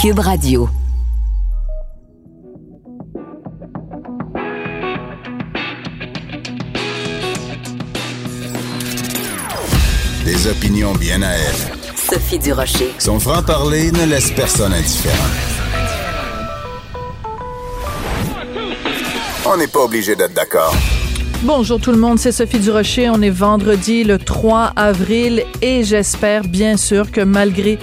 Cube Radio. Des opinions bien à elle. Sophie Durocher. Son franc-parler ne laisse personne indifférent. On n'est pas obligé d'être d'accord. Bonjour tout le monde, c'est Sophie Durocher. On est vendredi le 3 avril et j'espère bien sûr que malgré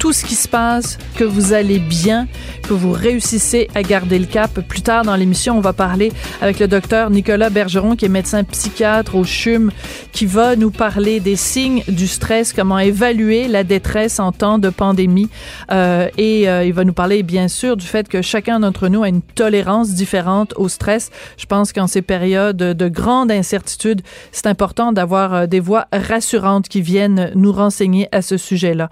tout ce qui se passe, que vous allez bien, que vous réussissez à garder le cap. Plus tard dans l'émission, on va parler avec le docteur Nicolas Bergeron, qui est médecin psychiatre au CHUM, qui va nous parler des signes du stress, comment évaluer la détresse en temps de pandémie. Euh, et euh, il va nous parler, bien sûr, du fait que chacun d'entre nous a une tolérance différente au stress. Je pense qu'en ces périodes de grande incertitude, c'est important d'avoir euh, des voix rassurantes qui viennent nous renseigner à ce sujet-là.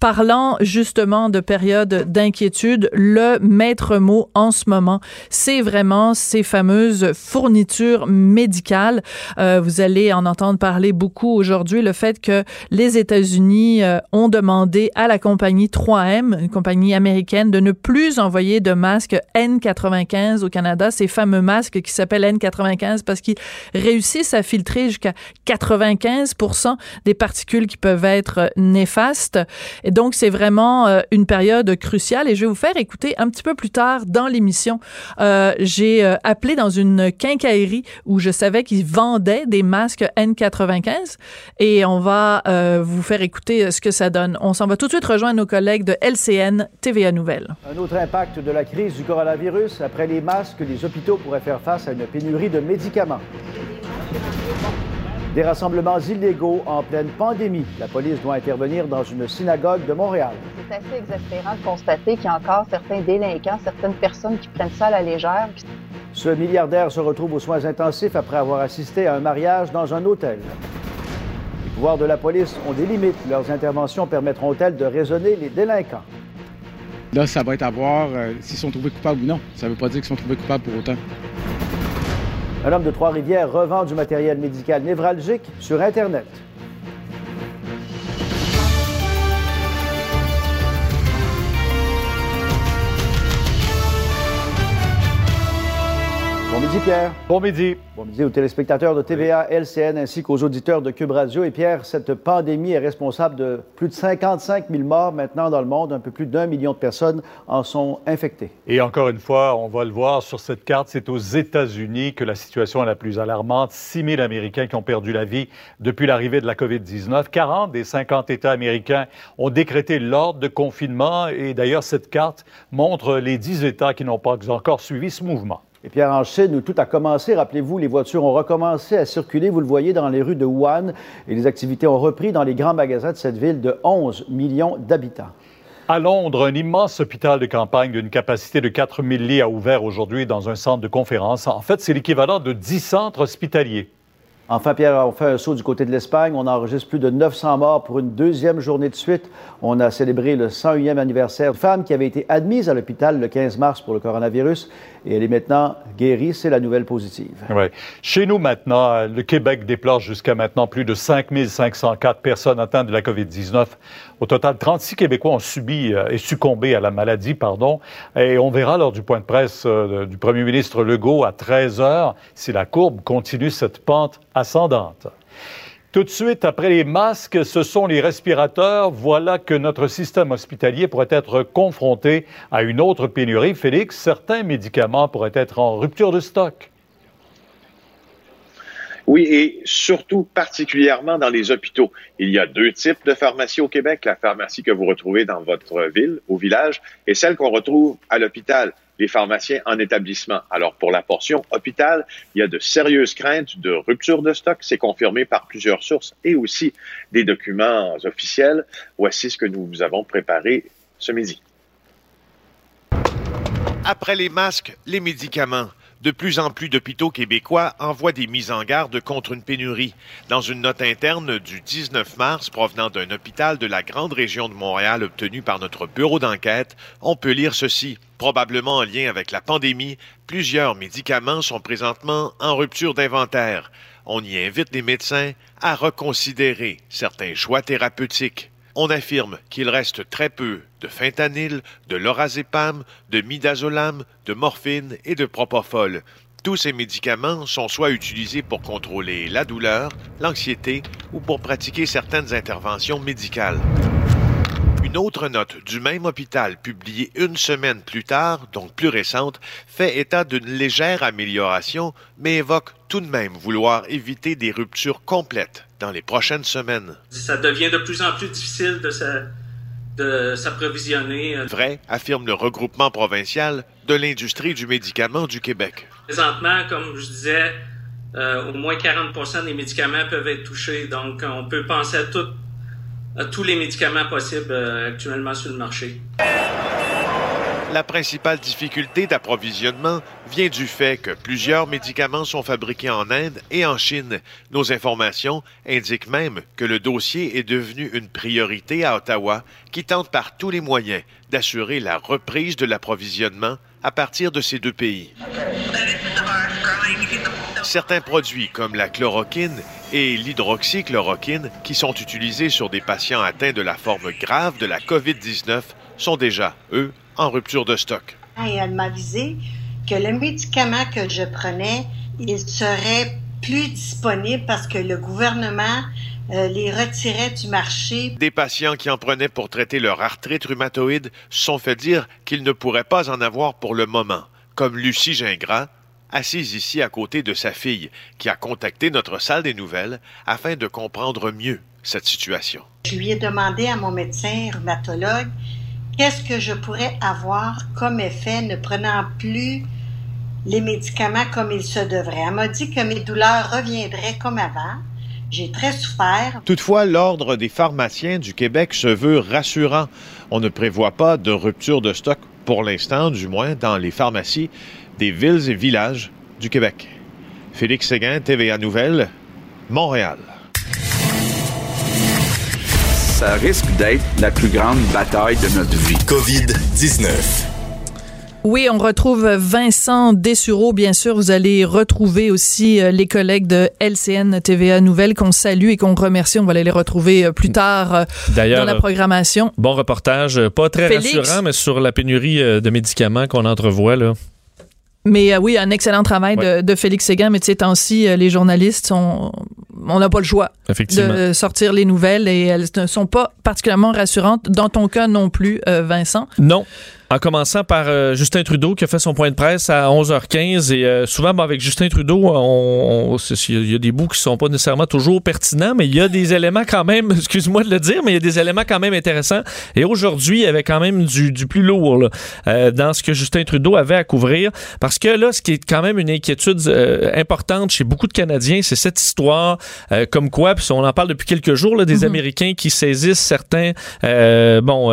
Parlant justement de période d'inquiétude, le maître mot en ce moment, c'est vraiment ces fameuses fournitures médicales. Euh, vous allez en entendre parler beaucoup aujourd'hui, le fait que les États-Unis euh, ont demandé à la compagnie 3M, une compagnie américaine, de ne plus envoyer de masques N95 au Canada, ces fameux masques qui s'appellent N95 parce qu'ils réussissent à filtrer jusqu'à 95 des particules qui peuvent être néfastes. Et donc, c'est vraiment euh, une période cruciale et je vais vous faire écouter un petit peu plus tard dans l'émission. Euh, j'ai euh, appelé dans une quincaillerie où je savais qu'ils vendaient des masques N95 et on va vous faire écouter ce que ça donne. On s'en va tout de suite rejoindre nos collègues de LCN TVA Nouvelles. Un autre impact de la crise du coronavirus. Après les masques, les hôpitaux pourraient faire face à une pénurie de médicaments. Des rassemblements illégaux en pleine pandémie. La police doit intervenir dans une synagogue de Montréal. C'est assez exaspérant de constater qu'il y a encore certains délinquants, certaines personnes qui prennent ça à la légère. Ce milliardaire se retrouve aux soins intensifs après avoir assisté à un mariage dans un hôtel. Les pouvoirs de la police ont des limites. Leurs interventions permettront-elles de raisonner les délinquants? Là, ça va être à voir euh, s'ils sont trouvés coupables ou non. Ça ne veut pas dire qu'ils sont trouvés coupables pour autant. Un homme de Trois-Rivières revend du matériel médical névralgique sur Internet. Bon midi, Pierre. Bon midi. Bon midi aux téléspectateurs de TVA, LCN ainsi qu'aux auditeurs de Cube Radio. Et Pierre, cette pandémie est responsable de plus de 55 000 morts maintenant dans le monde. Un peu plus d'un million de personnes en sont infectées. Et encore une fois, on va le voir sur cette carte, c'est aux États-Unis que la situation est la plus alarmante. 6 000 Américains qui ont perdu la vie depuis l'arrivée de la COVID-19. 40 des 50 États américains ont décrété l'ordre de confinement. Et d'ailleurs, cette carte montre les 10 États qui n'ont pas encore suivi ce mouvement. Et Pierre, en où tout a commencé, rappelez-vous, les voitures ont recommencé à circuler, vous le voyez, dans les rues de Wuhan, et les activités ont repris dans les grands magasins de cette ville de 11 millions d'habitants. À Londres, un immense hôpital de campagne d'une capacité de 4000 lits a ouvert aujourd'hui dans un centre de conférence. En fait, c'est l'équivalent de 10 centres hospitaliers. Enfin, Pierre, on fait un saut du côté de l'Espagne. On enregistre plus de 900 morts pour une deuxième journée de suite. On a célébré le 101e anniversaire d'une femme qui avait été admise à l'hôpital le 15 mars pour le coronavirus et elle est maintenant guérie. C'est la nouvelle positive. Oui. Chez nous maintenant, le Québec déplore jusqu'à maintenant plus de 5504 personnes atteintes de la COVID-19. Au total, 36 Québécois ont subi euh, et succombé à la maladie, pardon. Et on verra lors du point de presse euh, du premier ministre Legault à 13 heures si la courbe continue cette pente Tout de suite, après les masques, ce sont les respirateurs. Voilà que notre système hospitalier pourrait être confronté à une autre pénurie. Félix, certains médicaments pourraient être en rupture de stock. Oui, et surtout particulièrement dans les hôpitaux. Il y a deux types de pharmacies au Québec, la pharmacie que vous retrouvez dans votre ville, au village, et celle qu'on retrouve à l'hôpital, les pharmaciens en établissement. Alors pour la portion hôpital, il y a de sérieuses craintes de rupture de stock, c'est confirmé par plusieurs sources et aussi des documents officiels. Voici ce que nous avons préparé ce midi. Après les masques, les médicaments. De plus en plus d'hôpitaux québécois envoient des mises en garde contre une pénurie. Dans une note interne du 19 mars provenant d'un hôpital de la grande région de Montréal obtenue par notre bureau d'enquête, on peut lire ceci. Probablement en lien avec la pandémie, plusieurs médicaments sont présentement en rupture d'inventaire. On y invite les médecins à reconsidérer certains choix thérapeutiques. On affirme qu'il reste très peu de fentanyl, de lorazépam, de midazolam, de morphine et de propofol. Tous ces médicaments sont soit utilisés pour contrôler la douleur, l'anxiété ou pour pratiquer certaines interventions médicales. Une autre note du même hôpital, publiée une semaine plus tard, donc plus récente, fait état d'une légère amélioration, mais évoque tout de même vouloir éviter des ruptures complètes dans les prochaines semaines. Ça devient de plus en plus difficile de s'approvisionner. Vrai, affirme le regroupement provincial de l'industrie du médicament du Québec. Présentement, comme je disais, euh, au moins 40% des médicaments peuvent être touchés. Donc, on peut penser à tout tous les médicaments possibles euh, actuellement sur le marché. La principale difficulté d'approvisionnement vient du fait que plusieurs médicaments sont fabriqués en Inde et en Chine. Nos informations indiquent même que le dossier est devenu une priorité à Ottawa, qui tente par tous les moyens d'assurer la reprise de l'approvisionnement à partir de ces deux pays. Certains produits comme la chloroquine et l'hydroxychloroquine, qui sont utilisés sur des patients atteints de la forme grave de la COVID-19, sont déjà, eux, en rupture de stock. Et elle m'a avisé que le médicament que je prenais, il serait plus disponible parce que le gouvernement euh, les retirait du marché. Des patients qui en prenaient pour traiter leur arthrite rhumatoïde se sont fait dire qu'ils ne pourraient pas en avoir pour le moment, comme Lucie Gingras, assise ici à côté de sa fille, qui a contacté notre salle des nouvelles afin de comprendre mieux cette situation. Je lui ai demandé à mon médecin rhumatologue qu'est-ce que je pourrais avoir comme effet ne prenant plus les médicaments comme il se devrait. Elle m'a dit que mes douleurs reviendraient comme avant. J'ai très souffert. Toutefois, l'Ordre des pharmaciens du Québec se veut rassurant. On ne prévoit pas de rupture de stock pour l'instant, du moins dans les pharmacies des villes et villages du Québec. Félix Séguin, TVA Nouvelle, Montréal. Ça risque d'être la plus grande bataille de notre vie. COVID-19. Oui, on retrouve Vincent Dessureau, bien sûr. Vous allez retrouver aussi euh, les collègues de LCN TVA Nouvelle qu'on salue et qu'on remercie. On va aller les retrouver euh, plus tard euh, dans la programmation. Bon reportage, pas très rassurant, mais sur la pénurie de médicaments qu'on entrevoit là. Mais euh, oui, un excellent travail de, Félix Séguin, mais tu sais, temps-ci, les journalistes, sont, on n'a pas le choix de sortir les nouvelles et elles ne sont pas particulièrement rassurantes. Dans ton cas non plus, euh, Vincent. Non. En commençant par euh, Justin Trudeau qui a fait son point de presse à 11h15 et euh, souvent avec Justin Trudeau, on, il y a des bouts qui sont pas nécessairement toujours pertinents, mais il y a des éléments quand même, excuse-moi de le dire, mais il y a des éléments quand même intéressants. Et aujourd'hui, il y avait quand même du, du plus lourd là, euh, dans ce que Justin Trudeau avait à couvrir, parce que là, ce qui est quand même une inquiétude importante chez beaucoup de Canadiens, c'est cette histoire comme quoi, puis on en parle depuis quelques jours, là, des mm-hmm. Américains qui saisissent certains bon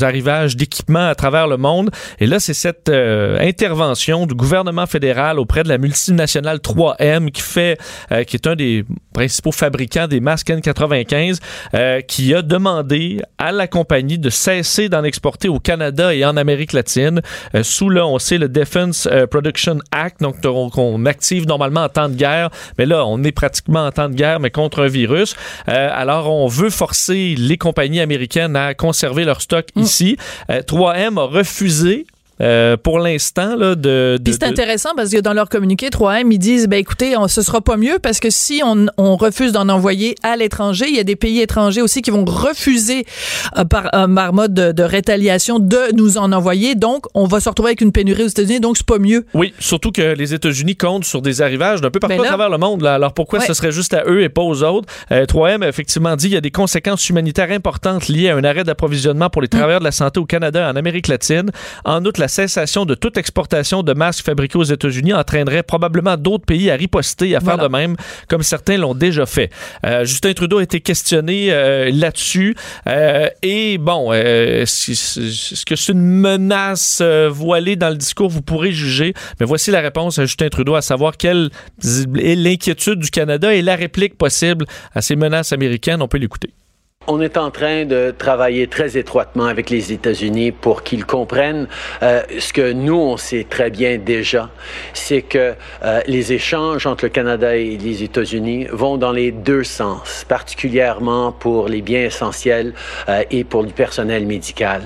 arrivages d'équipements à travers le monde. Et là, c'est cette euh, intervention du gouvernement fédéral auprès de la multinationale 3M qui fait, euh, qui est un des principaux fabricants des masques N95, euh, qui a demandé à la compagnie de cesser d'en exporter au Canada et en Amérique latine sous là, on sait le Defense Production Act, donc qu'on active normalement en temps de guerre, mais là, on est pratiquement en temps de guerre, mais contre un virus. alors, on veut forcer les compagnies américaines à conserver leur stock mm. ici. 3M a refusé refusé euh, pour l'instant là de, Puis c'est intéressant parce que dans leur communiqué 3M ils disent ben écoutez on, ce sera pas mieux parce que si on, on refuse d'en envoyer à l'étranger il y a des pays étrangers aussi qui vont refuser euh, par, un mode de, de, rétaliation de nous en envoyer. Donc on va se retrouver avec une pénurie aux États-Unis donc c'est pas mieux. Oui surtout que les États-Unis comptent sur des arrivages d'un peu partout ben à travers le monde là. alors pourquoi ce serait juste à eux et pas aux autres? 3M euh, a effectivement dit il y a des conséquences humanitaires importantes liées à un arrêt d'approvisionnement pour les travailleurs de la santé au Canada et en Amérique latine. En outre la la cessation de toute exportation de masques fabriqués aux États-Unis entraînerait probablement d'autres pays à riposter, à faire de même, comme certains l'ont déjà fait. Euh, Justin Trudeau a été questionné euh, là-dessus. Euh, et bon, est-ce que c'est une menace voilée dans le discours? Vous pourrez juger. Mais voici la réponse à Justin Trudeau, à savoir quelle est l'inquiétude du Canada et la réplique possible à ces menaces américaines. On peut l'écouter. On est en train de travailler très étroitement avec les États-Unis pour qu'ils comprennent euh, ce que nous, on sait très bien déjà, c'est que euh, les échanges entre le Canada et les États-Unis vont dans les deux sens, particulièrement pour les biens essentiels euh, et pour le personnel médical.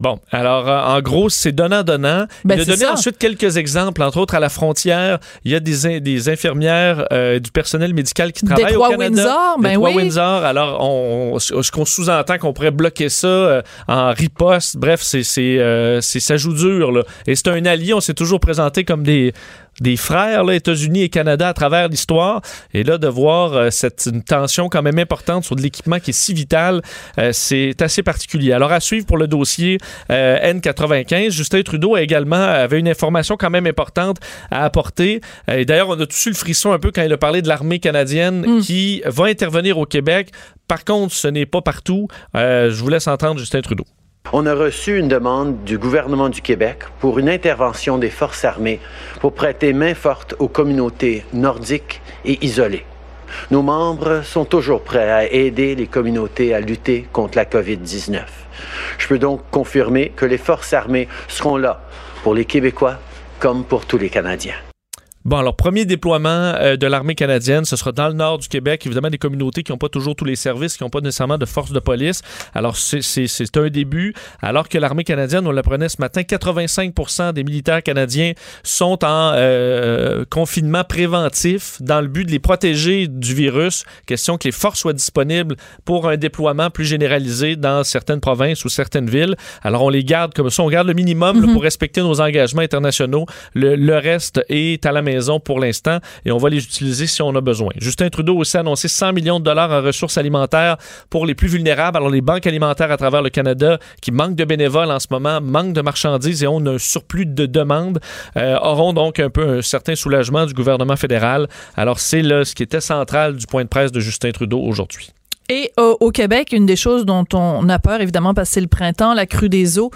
Bon, alors euh, en gros, c'est donnant-donnant. Ben, il a donné ça. ensuite quelques exemples, entre autres à la frontière, il y a des, in- des infirmières euh, du personnel médical qui travaillent au Canada. Détroit-Windsor, ben oui. Windsor. Alors, on, on- ce qu'on sous-entend qu'on pourrait bloquer ça euh, en riposte. Bref, c'est c'est euh, c'est- ça joue dur là. Et c'est un allié. On s'est toujours présenté comme des des frères, là, États-Unis et Canada, à travers l'histoire. Et là, de voir euh, cette une tension quand même importante sur de l'équipement qui est si vital, euh, c'est assez particulier. Alors, à suivre pour le dossier euh, N95, Justin Trudeau a également avait une information quand même importante à apporter. Et d'ailleurs, on a tous eu le frisson un peu quand il a parlé de l'armée canadienne qui va intervenir au Québec. Par contre, ce n'est pas partout. Je vous laisse entendre Justin Trudeau. On a reçu une demande du gouvernement du Québec pour une intervention des forces armées pour prêter main forte aux communautés nordiques et isolées. Nos membres sont toujours prêts à aider les communautés à lutter contre la COVID-19. Je peux donc confirmer que les forces armées seront là pour les Québécois comme pour tous les Canadiens. Bon, alors, premier déploiement euh, de l'armée canadienne, ce sera dans le nord du Québec. Évidemment, des communautés qui n'ont pas toujours tous les services, qui n'ont pas nécessairement de force de police. Alors, c'est- un début. Alors que l'armée canadienne, on l'apprenait ce matin, 85% des militaires canadiens sont en euh, confinement préventif dans le but de les protéger du virus. Question que les forces soient disponibles pour un déploiement plus généralisé dans certaines provinces ou certaines villes. Alors, on les garde comme ça. On garde le minimum là, pour respecter nos engagements internationaux. Le, le reste est à la maison pour l'instant et on va les utiliser si on a besoin. Justin Trudeau aussi annoncé 100 millions de dollars en ressources alimentaires pour les plus vulnérables. Alors, les banques alimentaires à travers le Canada qui manquent de bénévoles en ce moment, manquent de marchandises et ont un surplus de demandes, euh, auront donc un peu un certain soulagement du gouvernement fédéral. Alors, c'est là ce qui était central du point de presse de Justin Trudeau aujourd'hui. Et euh, au Québec, une des choses dont on a peur, évidemment, parce que c'est le printemps, la crue des eaux,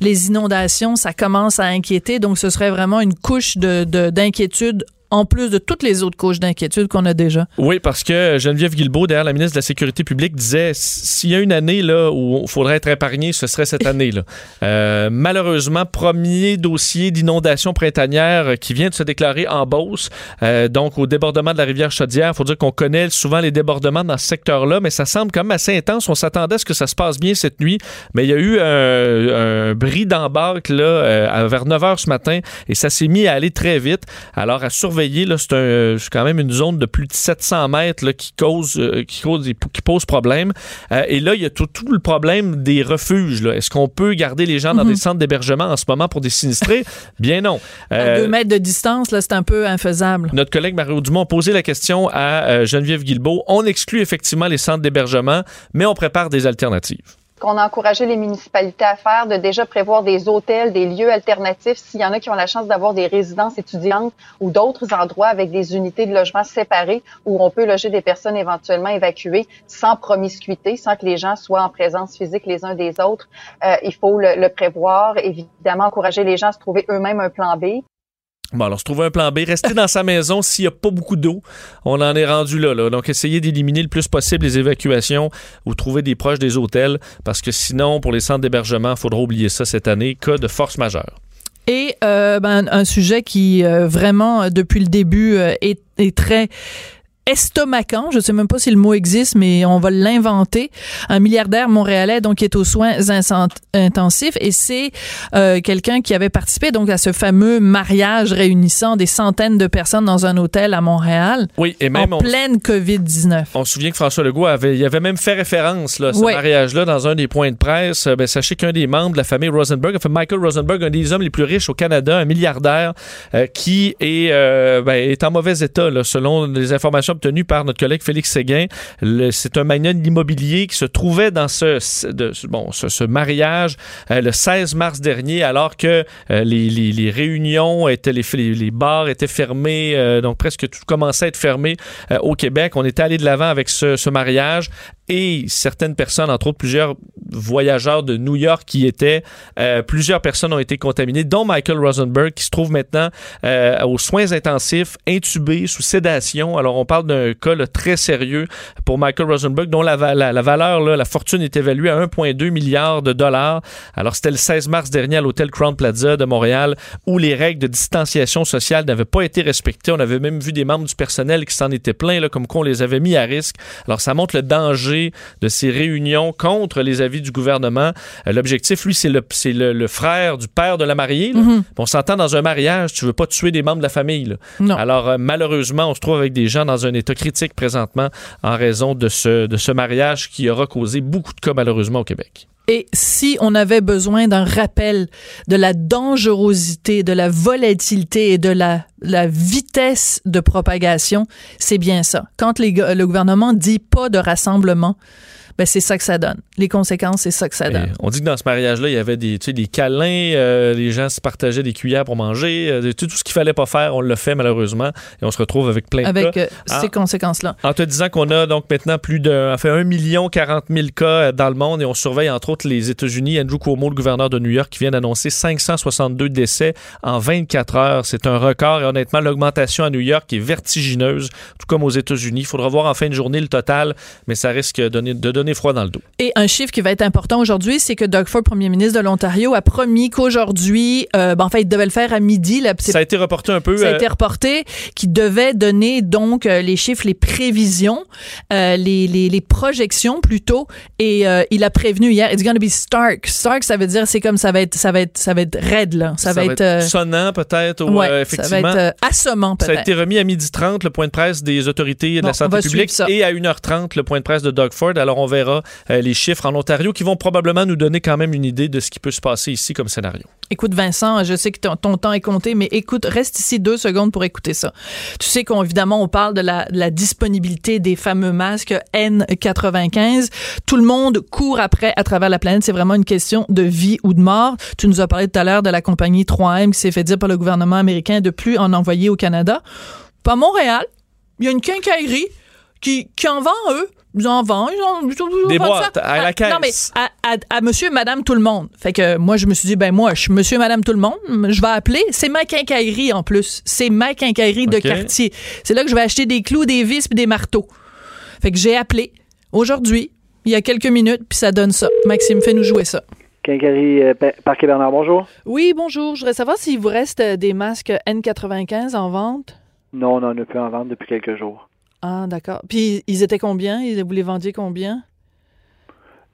les inondations, ça commence à inquiéter. Donc, ce serait vraiment une couche de- de- d'inquiétude en plus de toutes les autres couches d'inquiétude qu'on a déjà. Oui, parce que Geneviève Guilbeault, derrière la ministre de la Sécurité publique, disait s'il y a une année là où il faudrait être épargné, ce serait cette année. là. Euh, malheureusement, premier dossier d'inondation printanière qui vient de se déclarer en Beauce, euh, donc au débordement de la rivière Chaudière. Il faut dire qu'on connaît souvent les débordements dans ce secteur-là, mais ça semble quand même assez intense. On s'attendait à ce que ça se passe bien cette nuit, mais il y a eu un, un bris d'embarque là, euh, vers 9 h ce matin et ça s'est mis à aller très vite. Alors, à surveiller, là, c'est quand même une zone de plus de 700 mètres là, qui, cause, euh, qui, cause, des- qui pose problème. Euh, et là, il y a tout, tout le problème des refuges. Est-ce qu'on peut garder les gens dans Mhm. des centres d'hébergement en ce moment pour des sinistrés? Bien non. À Euh, deux mètres de distance, c'est un peu infaisable. notre collègue Mario Dumont a posé la question à euh, Geneviève Guilbeault. On exclut effectivement les centres d'hébergement, mais on prépare des alternatives. Qu'on a encouragé les municipalités à faire, de déjà prévoir des hôtels, des lieux alternatifs. S'il y en a qui ont la chance d'avoir des résidences étudiantes ou d'autres endroits avec des unités de logement séparées où on peut loger des personnes éventuellement évacuées sans promiscuité, sans que les gens soient en présence physique les uns des autres, euh, il faut le, le prévoir. Évidemment, encourager les gens à se trouver eux-mêmes un plan B. Bon, alors, se trouver un plan B, rester dans sa maison s'il n'y a pas beaucoup d'eau. On en est rendu là, là. Donc, essayer d'éliminer le plus possible les évacuations ou trouver des proches des hôtels, parce que sinon, pour les centres d'hébergement, il faudra oublier ça cette année, cas de force majeure. Et euh, ben, un sujet qui euh, vraiment euh, depuis le début est très estomacant, je sais même pas si le mot existe, mais on va l'inventer. Un milliardaire montréalais donc qui est aux soins intensifs et c'est euh, quelqu'un qui avait participé donc à ce fameux mariage réunissant des centaines de personnes dans un hôtel à Montréal Oui, et même en on- pleine COVID-19. On se souvient que François Legault avait, il avait même fait référence là, à ce mariage-là dans un des points de presse. Euh, Ben, sachez qu'un des membres de la famille Rosenberg, enfin Michael Rosenberg, un des hommes les plus riches au Canada, un milliardaire, euh, qui est, euh, ben, est en mauvais état, là, selon les informations obtenues par notre collègue Félix Séguin. C'est un magnat de l'immobilier qui se trouvait dans ce, bon, ce, mariage euh, le 16 mars dernier, alors que euh, les, réunions étaient, les, les, bars étaient fermés, euh, donc presque tout commençait à être fermé au Québec. On était allé de l'avant avec ce, mariage et certaines personnes, entre autres plusieurs voyageurs de New York qui étaient, plusieurs personnes ont été contaminées, dont Michael Rosenberg qui se trouve maintenant aux soins intensifs, intubé, sous sédation. Alors on parle d'un cas là, très sérieux pour Michael Rosenberg, dont la, la, la valeur, là, la fortune est évaluée à 1,2 milliard de dollars. Alors, c'était le 16 mars dernier à l'hôtel Crown Plaza de Montréal, où les règles de distanciation sociale n'avaient pas été respectées. On avait même vu des membres du personnel qui s'en étaient plaints, là, comme quoi on les avait mis à risque. Alors, ça montre le danger de ces réunions contre les avis du gouvernement. Euh, L'objectif, lui, c'est le, c'est le, le frère du père de la mariée. là. Mhm. On s'entend dans un mariage, tu veux pas tuer des membres de la famille. là. Non. Alors, euh, malheureusement, on se trouve avec des gens dans un état critique présentement en raison de ce, de ce mariage qui aura causé beaucoup de cas, malheureusement, au Québec. Et si on avait besoin d'un rappel de la dangerosité, de la volatilité et de la, la vitesse de propagation, c'est bien ça. Quand le gouvernement dit pas de rassemblement, ben c'est ça que ça donne. Les conséquences, c'est ça que ça donne. Et on dit que dans ce mariage-là, il y avait des, tu sais, des câlins, euh, les gens se partageaient des cuillères pour manger, euh, tout, ce qu'il fallait pas faire, on l'a fait malheureusement, et on se retrouve avec plein de Avec cas. euh, Ah. ces conséquences-là. En te disant qu'on a donc maintenant plus de enfin, 1 million 40 000 cas euh, dans le monde et on surveille entre autres les États-Unis. Andrew Cuomo, le gouverneur de New York, qui vient d'annoncer 562 décès en 24 heures. C'est un record et honnêtement, l'augmentation à New York est vertigineuse, tout comme aux États-Unis. Il faudra voir en fin de journée le total, mais ça risque de donner, de donner froid dans le dos. Et un chiffre qui va être important aujourd'hui, c'est que Doug Ford, premier ministre de l'Ontario, a promis qu'aujourd'hui, euh, ben, en fait, il devait le faire à midi. Là, Ça a été reporté un peu. Ça a euh, été reporté, qui devait donner donc euh, les chiffres, les prévisions, euh, les, les, les projections plutôt. Et il a prévenu hier, it's gonna be stark. Stark, ça veut dire c'est comme ça va être, ça va être, ça va être raide là. Ça, va être, sonnant peut-être, ou, ouais, euh, ça effectivement. va être assommant Ça a peut-être. été remis à 12h30, le point de presse des autorités de la santé va publique, et à 1h30, le point de presse de Doug Ford. Alors, on verra euh, les chiffres en Ontario qui vont probablement nous donner quand même une idée de ce qui peut se passer ici comme scénario. Écoute, Vincent, je sais que ton, temps est compté, mais écoute, reste ici deux secondes pour écouter ça. Tu sais qu'évidemment, on parle de la, disponibilité des fameux masques N95. Tout le monde court après à travers la planète. C'est vraiment une question de vie ou de mort. Tu nous as parlé tout à l'heure de la compagnie 3M qui s'est fait dire par le gouvernement américain de plus en envoyer au Canada. Pas Montréal. Il y a une quincaillerie qui, qui en vend, eux. Ils en vendent. Ils en, ils en- Des boîtes, à la Ah, Non, mais caisse. à, à- à monsieur et madame tout le monde. Fait que moi, je me suis dit, ben moi, je suis monsieur et madame tout le monde. Je vais appeler. C'est ma quincaillerie en plus. C'est ma quincaillerie de quartier. C'est là que je vais acheter des clous, des vis puis des marteaux. Fait que j'ai appelé aujourd'hui, il y a quelques minutes, puis ça donne ça. Maxime, fais-nous jouer ça. Quincaillerie euh, Pa- Parc et Bernard, bonjour. Oui, bonjour. Je voudrais savoir s'il vous reste euh, des masques N95 en vente. Non, on en a plus en vente depuis quelques jours. Ah, d'accord. Puis ils étaient combien? Vous les vendiez combien?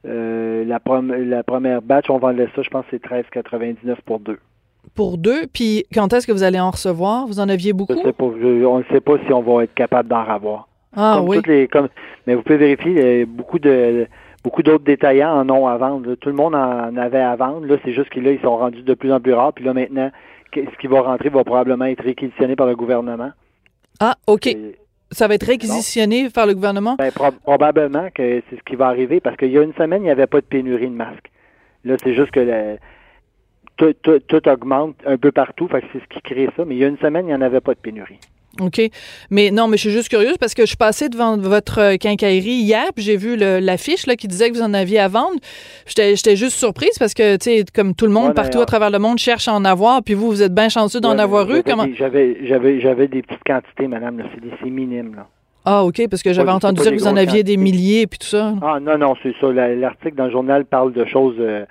Euh, la, la première batch, on vendait ça, je pense que c'est 13,99 pour deux. Pour deux? Puis quand est-ce que vous allez en recevoir? Vous en aviez beaucoup? Je sais pas, je- on ne sait pas si on va être capable d'en avoir. Ah comme oui. toutes les, comme, mais vous pouvez vérifier, euh, beaucoup de beaucoup d'autres détaillants en ont à vendre. là. Tout le monde en avait à vendre. Là, c'est juste que là, ils sont rendus de plus en plus rares. Puis là, maintenant, ce qui va rentrer va probablement être réquisitionné par le gouvernement. Ah, OK. Ça va être réquisitionné par le gouvernement? Ben, pro- probablement que c'est ce qui va arriver parce qu'il y a une semaine, il n'y avait pas de pénurie de masques. Là, c'est juste que le- tout, tout- tout augmente un peu partout, fait c'est ce qui crée ça. Mais il y a une semaine, il n'y en avait pas de pénurie. OK? Mais non, mais je suis juste curieuse parce que je suis passée devant votre euh, quincaillerie hier, puis j'ai vu l'affiche qui disait que vous en aviez à vendre. J'étais juste surprise parce que, tu sais, comme tout le monde Ouais, partout à travers le monde cherche à en avoir, puis vous, vous êtes bien chanceux d'en Ouais, avoir eu. j'avais Comment? des- J'avais, des petites quantités, madame. C'est, minime. Là. Ah, OK, parce que j'avais entendu dire que vous en aviez des milliers, puis tout ça. Ah non, non, c'est ça. La- L'article dans le journal parle de choses euh,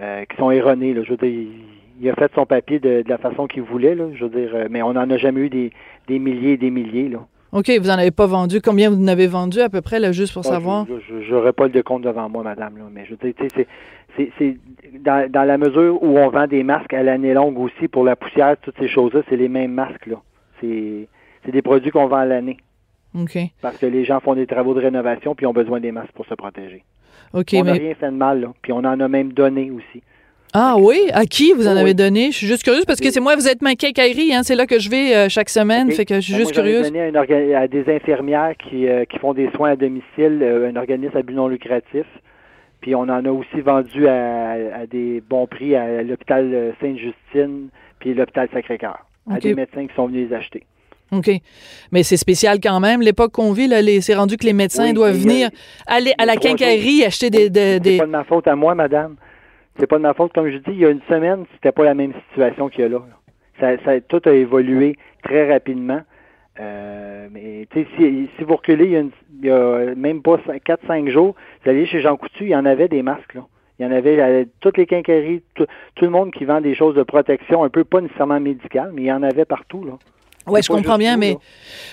euh, qui sont erronées. Là. Je veux dire, il, a fait son papier de, de la façon qu'il voulait. Là. Je veux dire, euh, mais on n'en a jamais eu des, des milliers et des milliers. Là. OK, vous en avez pas vendu. Combien vous en avez vendu à peu près, là, juste pour Ah, savoir? Je j'aurais pas le décompte devant moi, madame, là, mais je veux dire, c'est- dans, dans la mesure où on vend des masques à l'année longue aussi pour la poussière, toutes ces choses-là, c'est les mêmes masques là. C'est c'est des produits qu'on vend à l'année OK. parce que les gens font des travaux de rénovation puis ont besoin des masques pour se protéger. OK, on n'a mais. rien fait de mal là, puis on en a même donné aussi. Ah oui? À qui vous en Oui. avez donné? Je suis juste curieuse parce que c'est moi, vous êtes ma quincaillerie, hein? C'est là que je vais euh, chaque semaine. Fait que je suis Ben, juste moi, curieuse. donné à, une orga- à des infirmières qui, euh, qui font des soins à domicile, euh, un organisme à but non lucratif. Puis on en a aussi vendu à, à des bons prix à l'hôpital Sainte-Justine puis l'hôpital Sacré-Cœur, à des médecins qui sont venus les acheter. OK. Mais c'est spécial quand même. L'époque qu'on vit, là, les- c'est rendu que les médecins Oui, doivent venir aller à la quincaillerie acheter des. des, C'est des- pas de ma faute à moi, madame. C'est pas de ma faute. Comme je dis, il y a une semaine, c'était pas la même situation qu'il y a là. Ça, tout a évolué très rapidement. Euh, mais si, si, vous reculez, il y, a il y a même pas 4-5 jours, vous allez chez Jean Coutu, il y en avait des masques. Là. Il y en avait à toutes les quincailleries, tout, tout, le monde qui vend des choses de protection, un peu pas nécessairement médicales, mais il y en avait partout. Là. Oui, je comprends bien, mais